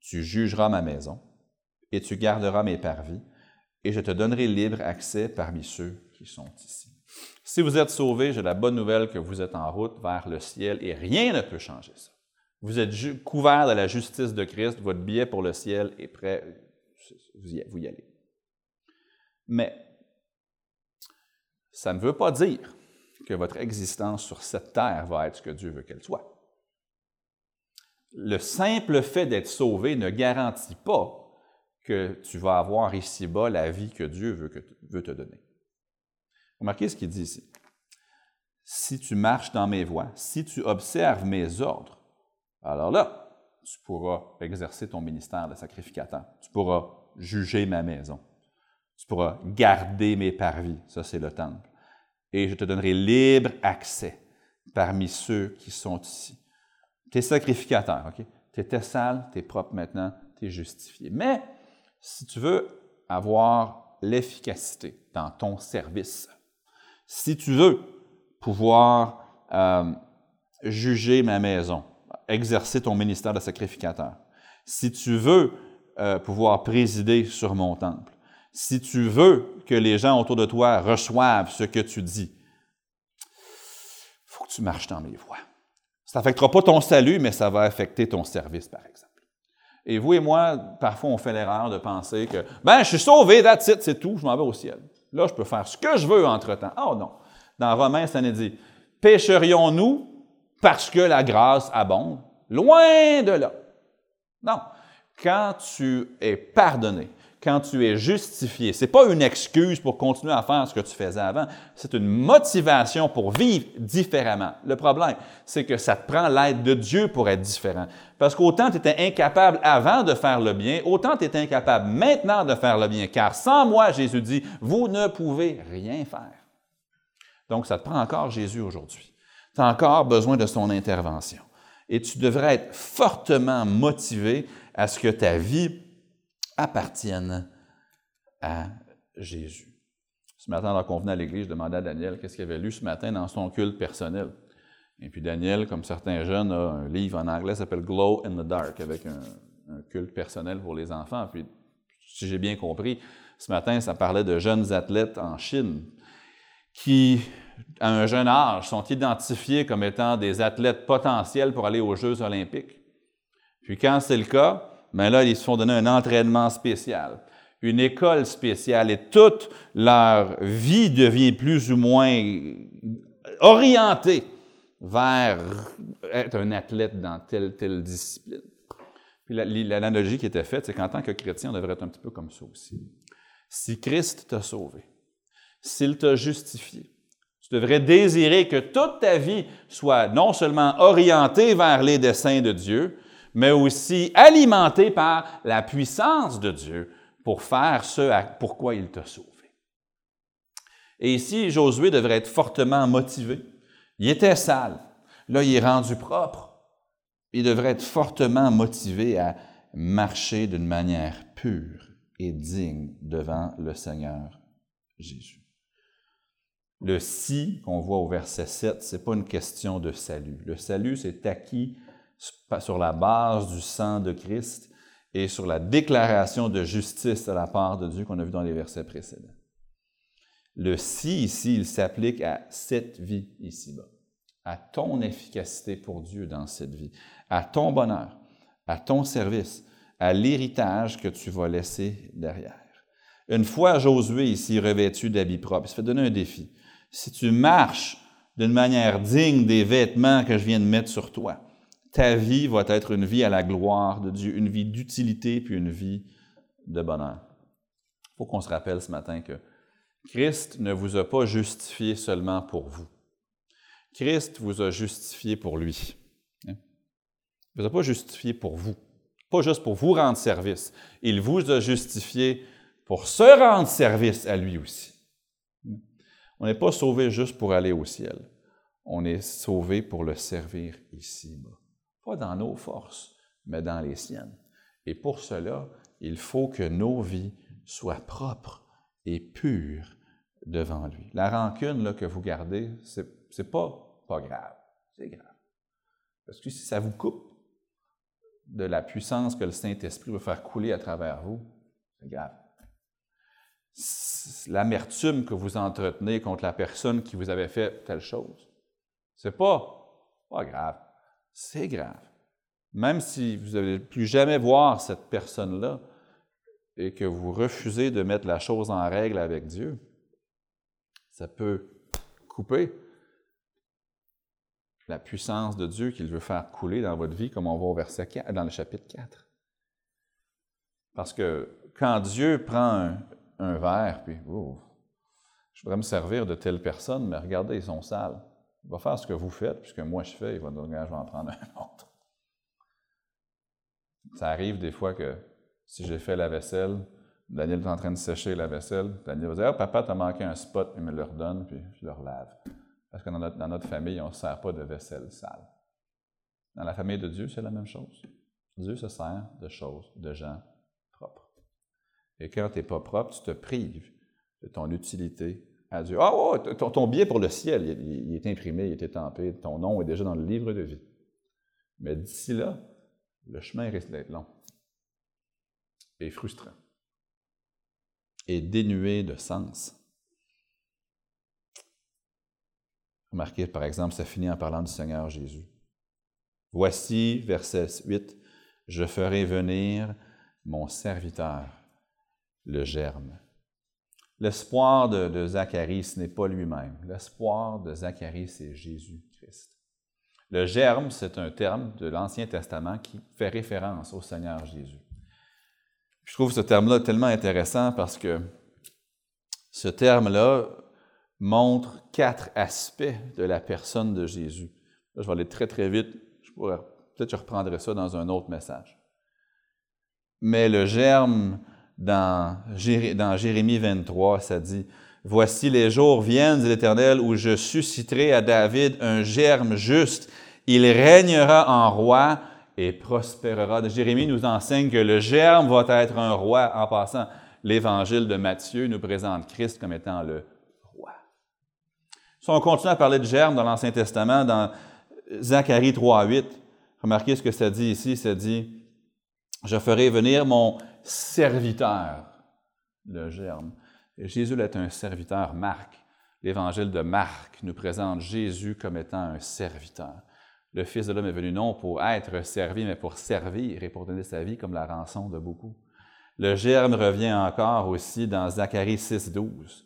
tu jugeras ma maison, et tu garderas mes parvis, et je te donnerai libre accès parmi ceux qui sont ici. Si vous êtes sauvé, j'ai la bonne nouvelle que vous êtes en route vers le ciel et rien ne peut changer ça. Vous êtes couvert de la justice de Christ, votre billet pour le ciel est prêt, vous y, allez. Mais ça ne veut pas dire que votre existence sur cette terre va être ce que Dieu veut qu'elle soit. Le simple fait d'être sauvé ne garantit pas que tu vas avoir ici-bas la vie que Dieu veut te donner. Remarquez ce qu'il dit ici. si tu marches dans mes voies, si tu observes mes ordres, alors là, tu pourras exercer ton ministère de sacrificateur. Tu pourras juger ma maison. Tu pourras garder mes parvis. Ça, c'est le temple. Et je te donnerai libre accès parmi ceux qui sont ici. Tu es sacrificateur, OK? Tu étais sale, tu es propre maintenant, tu es justifié. Mais si tu veux avoir l'efficacité dans ton service, si tu veux pouvoir euh, juger ma maison, exercer ton ministère de sacrificateur, si tu veux euh, pouvoir présider sur mon temple, si tu veux que les gens autour de toi reçoivent ce que tu dis, faut que tu marches dans mes voies. Ça n'affectera pas ton salut, mais ça va affecter ton service, par exemple. Et vous et moi, parfois, on fait l'erreur de penser que, ben, je suis sauvé, that's c'est tout, je m'en vais au ciel. Là, je peux faire ce que je veux entre-temps. Oh non. Dans Romains, ça nous dit, pécherions-nous parce que la grâce abonde? Loin de là. Non. Quand tu es pardonné, quand tu es justifié. Ce n'est pas une excuse pour continuer à faire ce que tu faisais avant, c'est une motivation pour vivre différemment. Le problème, c'est que ça te prend l'aide de Dieu pour être différent. Parce qu'autant tu étais incapable avant de faire le bien, autant tu es incapable maintenant de faire le bien, car sans moi, Jésus dit, vous ne pouvez rien faire. Donc, ça te prend encore Jésus aujourd'hui. Tu as encore besoin de son intervention. Et tu devrais être fortement motivé à ce que ta vie appartiennent à Jésus. Ce matin, alors qu'on venait à l'église, je demandais à Daniel qu'est-ce qu'il avait lu ce matin dans son culte personnel. Et puis Daniel, comme certains jeunes, a un livre en anglais qui s'appelle Glow in the Dark, avec un, culte personnel pour les enfants. Puis, si j'ai bien compris, ce matin, ça parlait de jeunes athlètes en Chine qui, à un jeune âge, sont identifiés comme étant des athlètes potentiels pour aller aux Jeux olympiques. Puis quand c'est le cas, mais là, ils se font donner un entraînement spécial, une école spéciale, et toute leur vie devient plus ou moins orientée vers être un athlète dans telle, telle discipline. Puis l'analogie qui était faite, c'est qu'en tant que chrétien, on devrait être un petit peu comme ça aussi. Si Christ t'a sauvé, s'il t'a justifié, tu devrais désirer que toute ta vie soit non seulement orientée vers les desseins de Dieu, mais aussi alimenté par la puissance de Dieu pour faire ce pourquoi il t'a sauvé. Et ici, Josué devrait être fortement motivé. Il était sale. Là, il est rendu propre. Il devrait être fortement motivé à marcher d'une manière pure et digne devant le Seigneur Jésus. Le si qu'on voit au verset 7, ce n'est pas une question de salut. Le salut, c'est acquis sur la base du sang de Christ et sur la déclaration de justice de la part de Dieu qu'on a vu dans les versets précédents. Le si ici, il s'applique à cette vie ici-bas, à ton efficacité pour Dieu dans cette vie, à ton bonheur, à ton service, à l'héritage que tu vas laisser derrière. Une fois Josué ici revêtu d'habits propres, il se fait donner un défi. Si tu marches d'une manière digne des vêtements que je viens de mettre sur toi, ta vie va être une vie à la gloire de Dieu, une vie d'utilité, puis une vie de bonheur. Il faut qu'on se rappelle ce matin que Christ ne vous a pas justifié seulement pour vous. Christ vous a justifié pour lui. Hein? Il ne vous a pas justifié pour vous, pas juste pour vous rendre service. Il vous a justifié pour se rendre service à lui aussi. On n'est pas sauvé juste pour aller au ciel. On est sauvé pour le servir ici-bas pas dans nos forces, mais dans les siennes. Et pour cela, il faut que nos vies soient propres et pures devant lui. La rancune que vous gardez, c'est, n'est pas pas grave, c'est grave. Parce que si ça vous coupe de la puissance que le Saint-Esprit veut faire couler à travers vous, c'est grave. L'amertume que vous entretenez contre la personne qui vous avait fait telle chose, c'est pas pas grave c'est grave. Même si vous n'allez plus jamais voir cette personne-là et que vous refusez de mettre la chose en règle avec Dieu, ça peut couper la puissance de Dieu qu'il veut faire couler dans votre vie, comme on voit au verset 4, dans le chapitre 4. Parce que quand Dieu prend un, verre, puis oh, je voudrais me servir de telle personne, mais regardez, ils sont sales. Il va faire ce que vous faites, puisque moi je fais, il va dire, je vais en prendre un autre. Ça arrive des fois que si j'ai fait la vaisselle, Daniel est en train de sécher la vaisselle, Daniel va dire ah, Papa, t'as manqué un spot, il me le redonne, puis je le relave. Parce que dans notre, dans notre famille, on ne sert pas de vaisselle sale. Dans la famille de Dieu, c'est la même chose. Dieu se sert de choses, de gens propres. Et quand tu n'es pas propre, tu te prives de ton utilité Ah, oh, ton, billet pour le ciel, il, est imprimé, il est étampé, ton nom est déjà dans le livre de vie. Mais d'ici là, le chemin risque d'être long et frustrant et dénué de sens. Remarquez, par exemple, ça finit en parlant du Seigneur Jésus. Voici, verset 8, je ferai venir mon serviteur, le germe. L'espoir de, Zacharie, ce n'est pas lui-même. L'espoir de Zacharie, c'est Jésus-Christ. Le germe, c'est un terme de l'Ancien Testament qui fait référence au Seigneur Jésus. Je trouve ce terme-là tellement intéressant parce que ce terme-là montre quatre aspects de la personne de Jésus. je vais aller très, très vite. peut-être je reprendrai ça dans un autre message. Mais le germe, dans, Jérémie 23, ça dit Voici les jours viennent, dit l'Éternel, où je susciterai à David un germe juste. Il régnera en roi et prospérera. Jérémie nous enseigne que le germe va être un roi. En passant, l'Évangile de Matthieu nous présente Christ comme étant le roi. Si on continue à parler de germe dans l'Ancien Testament, dans Zacharie 3.8, remarquez ce que ça dit ici, ça dit, je ferai venir mon serviteur, le germe. Jésus est un serviteur, Marc. L'Évangile de Marc nous présente Jésus comme étant un serviteur. Le Fils de l'homme est venu non pour être servi, mais pour servir et pour donner sa vie comme la rançon de beaucoup. Le germe revient encore aussi dans Zacharie 6, 12.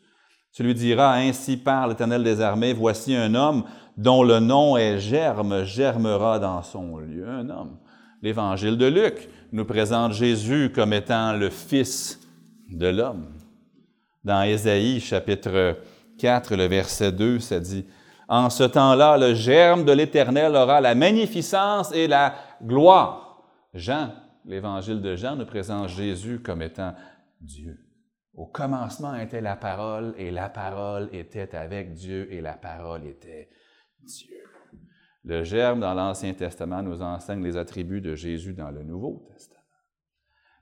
Tu lui diras, ainsi parle l'Éternel des armées, voici un homme dont le nom est germe, germera dans son lieu. Un homme. L'Évangile de Luc nous présente Jésus comme étant le Fils de l'homme. Dans Ésaïe chapitre 4, le verset 2, ça dit, en ce temps-là, le germe de l'Éternel aura la magnificence et la gloire. Jean, l'évangile de Jean nous présente Jésus comme étant Dieu. Au commencement était la parole et la parole était avec Dieu et la parole était Dieu. Le germe dans l'Ancien Testament nous enseigne les attributs de Jésus dans le Nouveau Testament.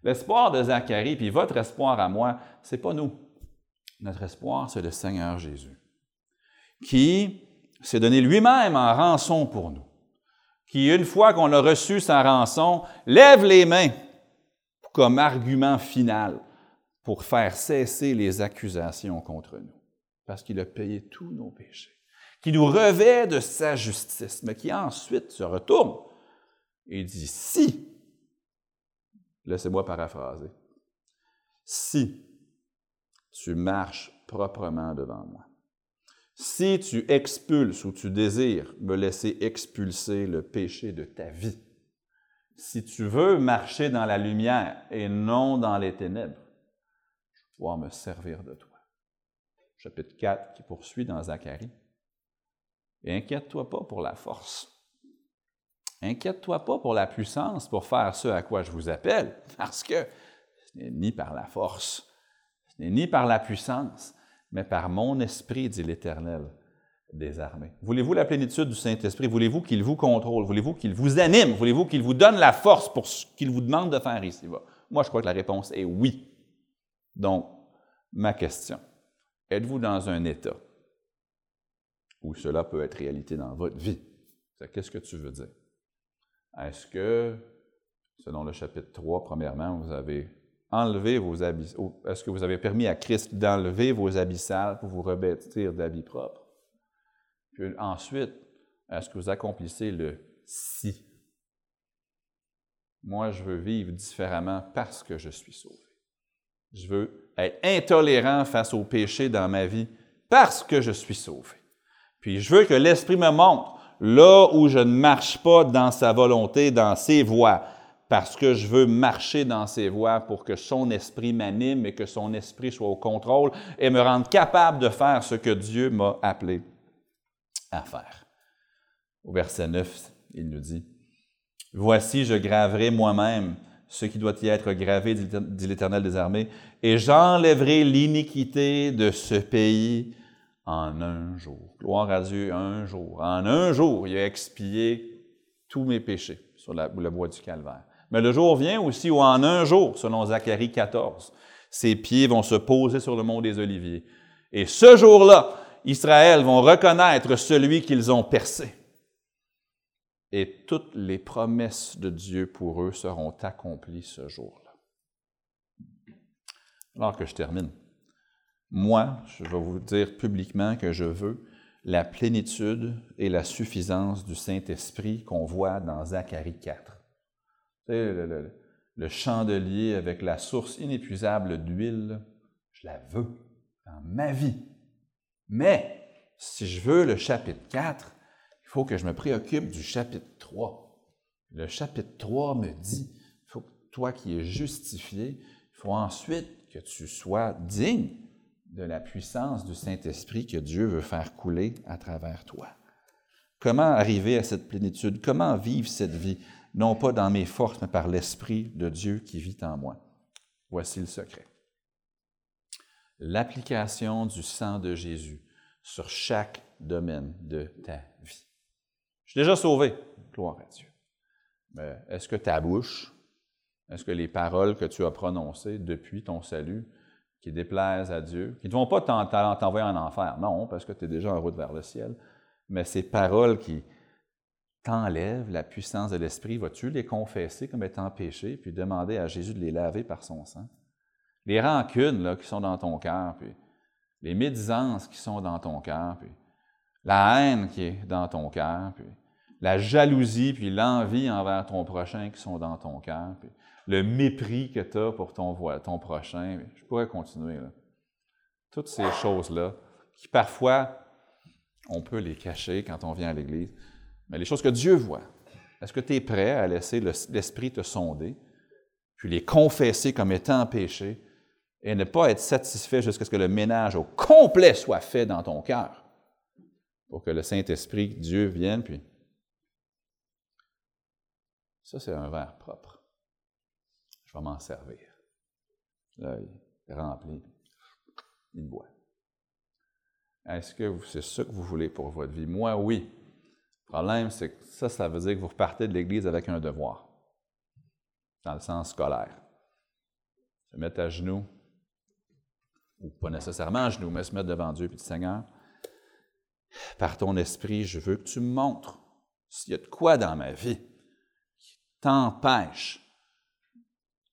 L'espoir de Zacharie, puis votre espoir à moi, c'est pas nous. Notre espoir, c'est le Seigneur Jésus, qui s'est donné lui-même en rançon pour nous, qui, une fois qu'on a reçu sa rançon, lève les mains comme argument final pour faire cesser les accusations contre nous, parce qu'il a payé tous nos péchés, qui nous revêt de sa justice, mais qui ensuite se retourne et dit, si, laissez-moi paraphraser, si tu marches proprement devant moi, si tu expulses ou tu désires me laisser expulser le péché de ta vie, si tu veux marcher dans la lumière et non dans les ténèbres, je vais me servir de toi. Chapitre 4 qui poursuit dans Zacharie. Et inquiète-toi pas pour la force. Inquiète-toi pas pour la puissance pour faire ce à quoi je vous appelle, parce que ce n'est ni par la force, ce n'est ni par la puissance, mais par mon esprit, dit l'Éternel des armées. Voulez-vous la plénitude du Saint-Esprit? Voulez-vous qu'il vous contrôle? Voulez-vous qu'il vous anime? Voulez-vous qu'il vous donne la force pour ce qu'il vous demande de faire ici? Moi, je crois que la réponse est oui. Donc, ma question, êtes-vous dans un état où cela peut être réalité dans votre vie? Qu'est-ce que tu veux dire? Est-ce que, selon le chapitre 3, premièrement, vous avez enlever vos habits. Est-ce que vous avez permis à Christ d'enlever vos habits sales pour vous revêtir d'habits propres? Puis ensuite, est-ce que vous accomplissez le si? Moi, je veux vivre différemment parce que je suis sauvé. Je veux être intolérant face au péché dans ma vie parce que je suis sauvé. Puis je veux que l'Esprit me montre là où je ne marche pas dans sa volonté, dans ses voies, parce que je veux marcher dans ses voies pour que son esprit m'anime et que son esprit soit au contrôle et me rende capable de faire ce que Dieu m'a appelé à faire. Au verset 9, il nous dit, Voici, je graverai moi-même ce qui doit y être gravé, dit l'Éternel des armées, et j'enlèverai l'iniquité de ce pays en un jour. Gloire à Dieu, un jour. En un jour, il a expié tous mes péchés sur la, le bois du calvaire. Mais le jour vient aussi où en un jour, selon Zacharie 14, ses pieds vont se poser sur le mont des Oliviers. Et ce jour-là, Israël vont reconnaître celui qu'ils ont percé. Et toutes les promesses de Dieu pour eux seront accomplies ce jour-là. Alors que je termine, moi, je vais vous dire publiquement que je veux la plénitude et la suffisance du Saint-Esprit qu'on voit dans Zacharie 4. Tu sais, le, chandelier avec la source inépuisable d'huile, je la veux dans ma vie. Mais si je veux le chapitre 4, il faut que je me préoccupe du chapitre 3. Le chapitre 3 me dit, il faut que toi qui es justifié, il faut ensuite que tu sois digne de la puissance du Saint-Esprit que Dieu veut faire couler à travers toi. Comment arriver à cette plénitude? Comment vivre cette vie? Non pas dans mes forces, mais par l'Esprit de Dieu qui vit en moi? Voici le secret. L'application du sang de Jésus sur chaque domaine de ta vie. Je suis déjà sauvé, gloire à Dieu. Mais est-ce que ta bouche, est-ce que les paroles que tu as prononcées depuis ton salut, qui déplaisent à Dieu, qui ne vont pas t'envoyer en enfer, non, parce que tu es déjà en route vers le ciel, mais ces paroles qui t'enlèvent la puissance de l'Esprit, vas-tu les confesser comme étant péchés, puis demander à Jésus de les laver par son sang? Les rancunes qui sont dans ton cœur, puis les médisances qui sont dans ton cœur, puis la haine qui est dans ton cœur, puis la jalousie, puis l'envie envers ton prochain qui sont dans ton cœur, le mépris que tu as pour ton, ton prochain. Je pourrais continuer. Toutes ces choses-là, qui parfois, on peut les cacher quand on vient à l'Église, mais les choses que Dieu voit. Est-ce que tu es prêt à laisser l'Esprit te sonder, puis les confesser comme étant péché, et ne pas être satisfait jusqu'à ce que le ménage au complet soit fait dans ton cœur, pour que le Saint-Esprit, Dieu, vienne, puis... Ça, c'est un verre propre je vais m'en servir. Là, il est rempli, il boit. Est-ce que c'est ça que vous voulez pour votre vie? Moi, oui. Le problème, c'est que ça, ça veut dire que vous repartez de l'Église avec un devoir, dans le sens scolaire. Se mettre à genoux, ou pas nécessairement à genoux, mais se mettre devant Dieu et dire Seigneur, par ton esprit, je veux que tu me montres s'il y a de quoi dans ma vie qui t'empêche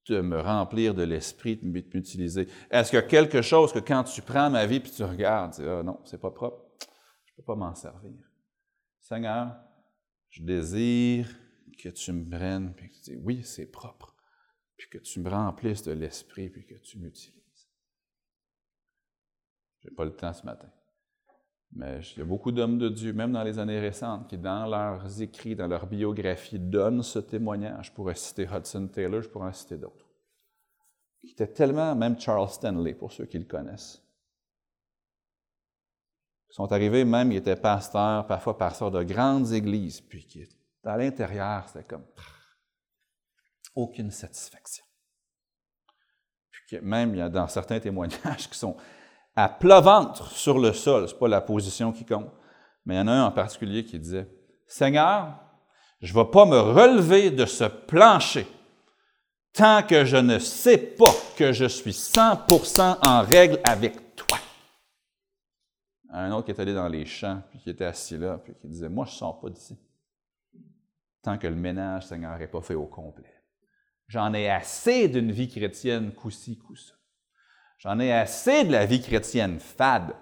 de me remplir de l'esprit, de m'utiliser? Est-ce qu'il y a quelque chose que quand tu prends ma vie et tu regardes, tu dis, ah non, c'est pas propre, je ne peux pas m'en servir. Seigneur, je désire que tu me prennes, puis que tu dis, oui, c'est propre, puis que tu me remplisses de l'esprit, puis que tu m'utilises. Je n'ai pas le temps ce matin. Mais il y a beaucoup d'hommes de Dieu, même dans les années récentes, qui, dans leurs écrits, dans leur biographie, donnent ce témoignage. Je pourrais citer Hudson Taylor, je pourrais en citer d'autres. Qui était tellement, même Charles Stanley, pour ceux qui le connaissent. Ils sont arrivés, même, ils étaient pasteurs, parfois pasteurs de grandes églises, puis qui, dans l'intérieur, c'était comme aucune satisfaction. Puis même, il y a dans certains témoignages qui sont à plat ventre sur le sol. Ce n'est pas la position qui compte. Mais il y en a un en particulier qui disait Seigneur, je ne vais pas me relever de ce plancher tant que je ne sais pas que je suis 100% en règle avec toi. Un autre qui est allé dans les champs, puis qui était assis là, puis qui disait Moi, je ne sors pas d'ici tant que le ménage, Seigneur, n'est pas fait au complet. J'en ai assez d'une vie chrétienne coup-ci, coup-ça. J'en ai assez de la vie chrétienne fade.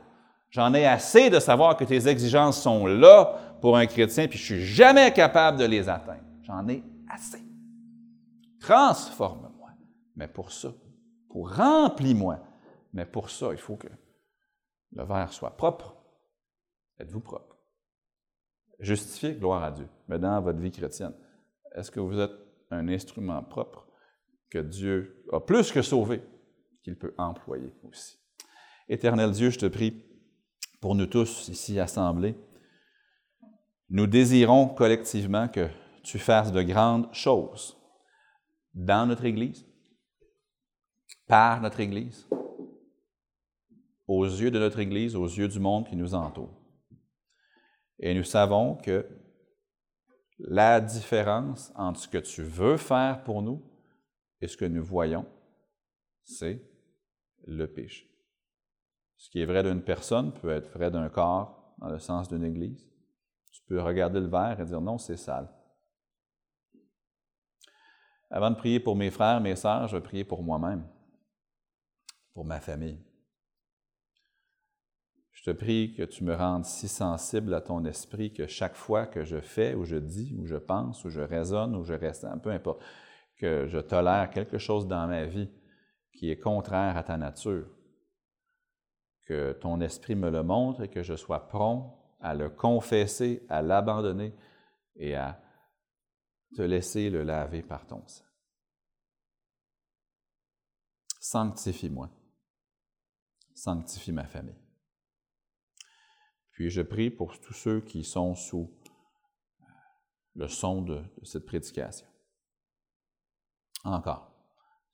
J'en ai assez de savoir que tes exigences sont là pour un chrétien, puis je suis jamais capable de les atteindre. J'en ai assez. Transforme-moi. Mais pour ça, pour remplis-moi. Mais pour ça, il faut que le verre soit propre. Êtes-vous propre? Justifié, gloire à Dieu. Mais dans votre vie chrétienne, est-ce que vous êtes un instrument propre que Dieu a plus que sauvé? Qu'il peut employer aussi. Éternel Dieu, je te prie pour nous tous ici assemblés, Nous désirons collectivement que tu fasses de grandes choses dans notre Église, par notre Église, aux yeux de notre Église, aux yeux du monde qui nous entoure. Et nous savons que la différence entre ce que tu veux faire pour nous et ce que nous voyons, c'est le péché. Ce qui est vrai d'une personne peut être vrai d'un corps dans le sens d'une Église. Tu peux regarder le verre et dire non, c'est sale. Avant de prier pour mes frères, mes sœurs, je vais prier pour moi-même, pour ma famille. Je te prie que tu me rendes si sensible à ton esprit que chaque fois que je fais ou je dis ou je pense ou je raisonne ou je reste, peu importe, que je tolère quelque chose dans ma vie qui est contraire à ta nature, que ton esprit me le montre et que je sois prompt à le confesser, à l'abandonner et à te laisser le laver par ton sang. Sanctifie-moi. Sanctifie ma famille. Puis je prie pour tous ceux qui sont sous le son de, cette prédication. Encore,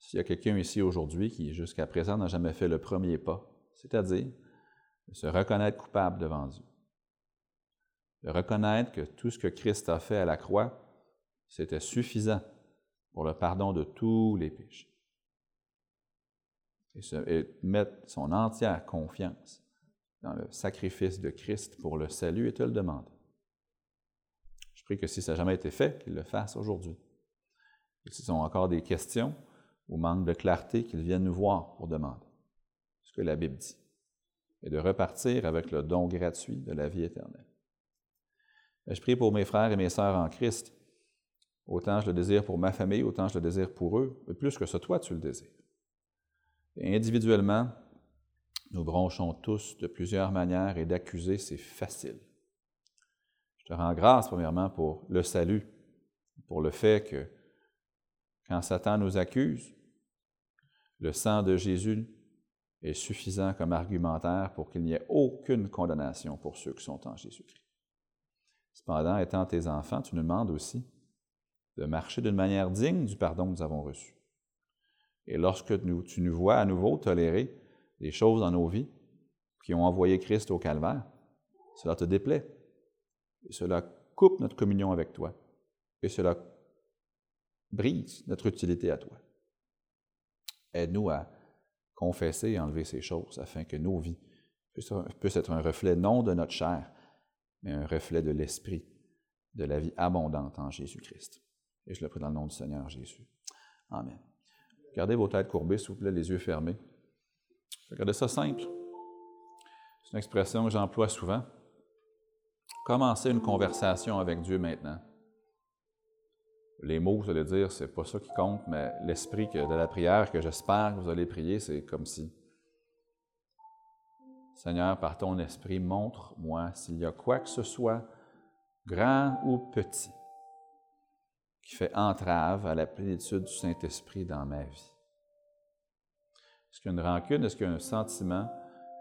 s'il y a quelqu'un ici aujourd'hui qui jusqu'à présent n'a jamais fait le premier pas, c'est-à-dire se reconnaître coupable devant Dieu, de reconnaître que tout ce que Christ a fait à la croix, c'était suffisant pour le pardon de tous les péchés. Et, mettre son entière confiance dans le sacrifice de Christ pour le salut et te le demander. Je prie que si ça n'a jamais été fait, qu'il le fasse aujourd'hui. S'ils ont encore des questions ou manque de clarté, qu'ils viennent nous voir pour demander ce que la Bible dit et de repartir avec le don gratuit de la vie éternelle. Je prie pour mes frères et mes sœurs en Christ. Autant je le désire pour ma famille, autant je le désire pour eux, mais plus que ce, toi, tu le désires. Et individuellement, nous bronchons tous de plusieurs manières et d'accuser, c'est facile. Je te rends grâce, premièrement, pour le salut, pour le fait que quand Satan nous accuse, le sang de Jésus est suffisant comme argumentaire pour qu'il n'y ait aucune condamnation pour ceux qui sont en Jésus-Christ. Cependant, étant tes enfants, tu nous demandes aussi de marcher d'une manière digne du pardon que nous avons reçu. Et lorsque tu nous vois à nouveau tolérer des choses dans nos vies qui ont envoyé Christ au calvaire, cela te déplaît. Et cela coupe notre communion avec toi. Et cela brise notre utilité à toi. Aide-nous à confesser et enlever ces choses afin que nos vies puissent être un reflet non de notre chair, mais un reflet de l'Esprit, de la vie abondante en Jésus-Christ. Et je le prie dans le nom du Seigneur Jésus. Amen. Gardez vos têtes courbées, s'il vous plaît, les yeux fermés. Regardez ça simple. C'est une expression que j'emploie souvent. Commencez une conversation avec Dieu maintenant. Les mots, vous allez dire, c'est pas ça qui compte, mais l'esprit de la prière que j'espère que vous allez prier, c'est comme si Seigneur, par ton esprit, montre-moi s'il y a quoi que ce soit, grand ou petit, qui fait entrave à la plénitude du Saint-Esprit dans ma vie. Est-ce qu'il y a une rancune? Est-ce qu'il y a un sentiment?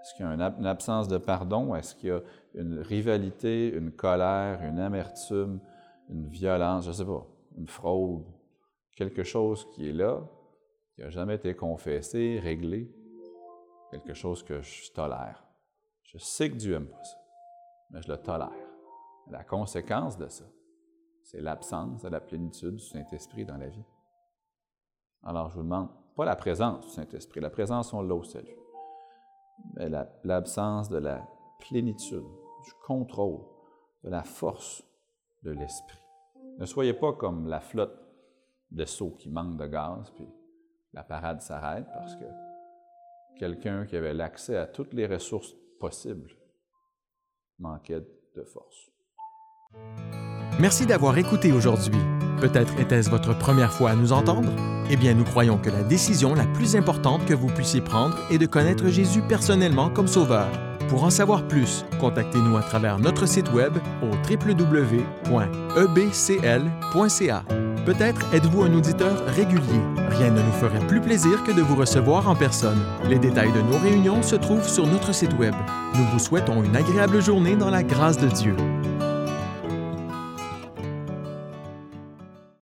Est-ce qu'il y a une absence de pardon? Est-ce qu'il y a une rivalité, une colère, une amertume, une violence, je ne sais pas, une fraude, quelque chose qui est là, qui n'a jamais été confessé, réglé, quelque chose que je tolère. Je sais que Dieu n'aime pas ça, mais je le tolère. La conséquence de ça, c'est l'absence de la plénitude du Saint-Esprit dans la vie. Alors je vous demande, pas la présence du Saint-Esprit, la présence, on l'a au salut, mais l'absence de la plénitude, du contrôle, de la force de l'Esprit. Ne soyez pas comme la flotte de seaux qui manque de gaz, puis la parade s'arrête parce que quelqu'un qui avait l'accès à toutes les ressources possibles manquait de force. Merci d'avoir écouté aujourd'hui. Peut-être était-ce votre première fois à nous entendre? Eh bien, nous croyons que la décision la plus importante que vous puissiez prendre est de connaître Jésus personnellement comme Sauveur. Pour en savoir plus, contactez-nous à travers notre site web au www.ebcl.ca. Peut-être êtes-vous un auditeur régulier. Rien ne nous ferait plus plaisir que de vous recevoir en personne. Les détails de nos réunions se trouvent sur notre site web. Nous vous souhaitons une agréable journée dans la grâce de Dieu.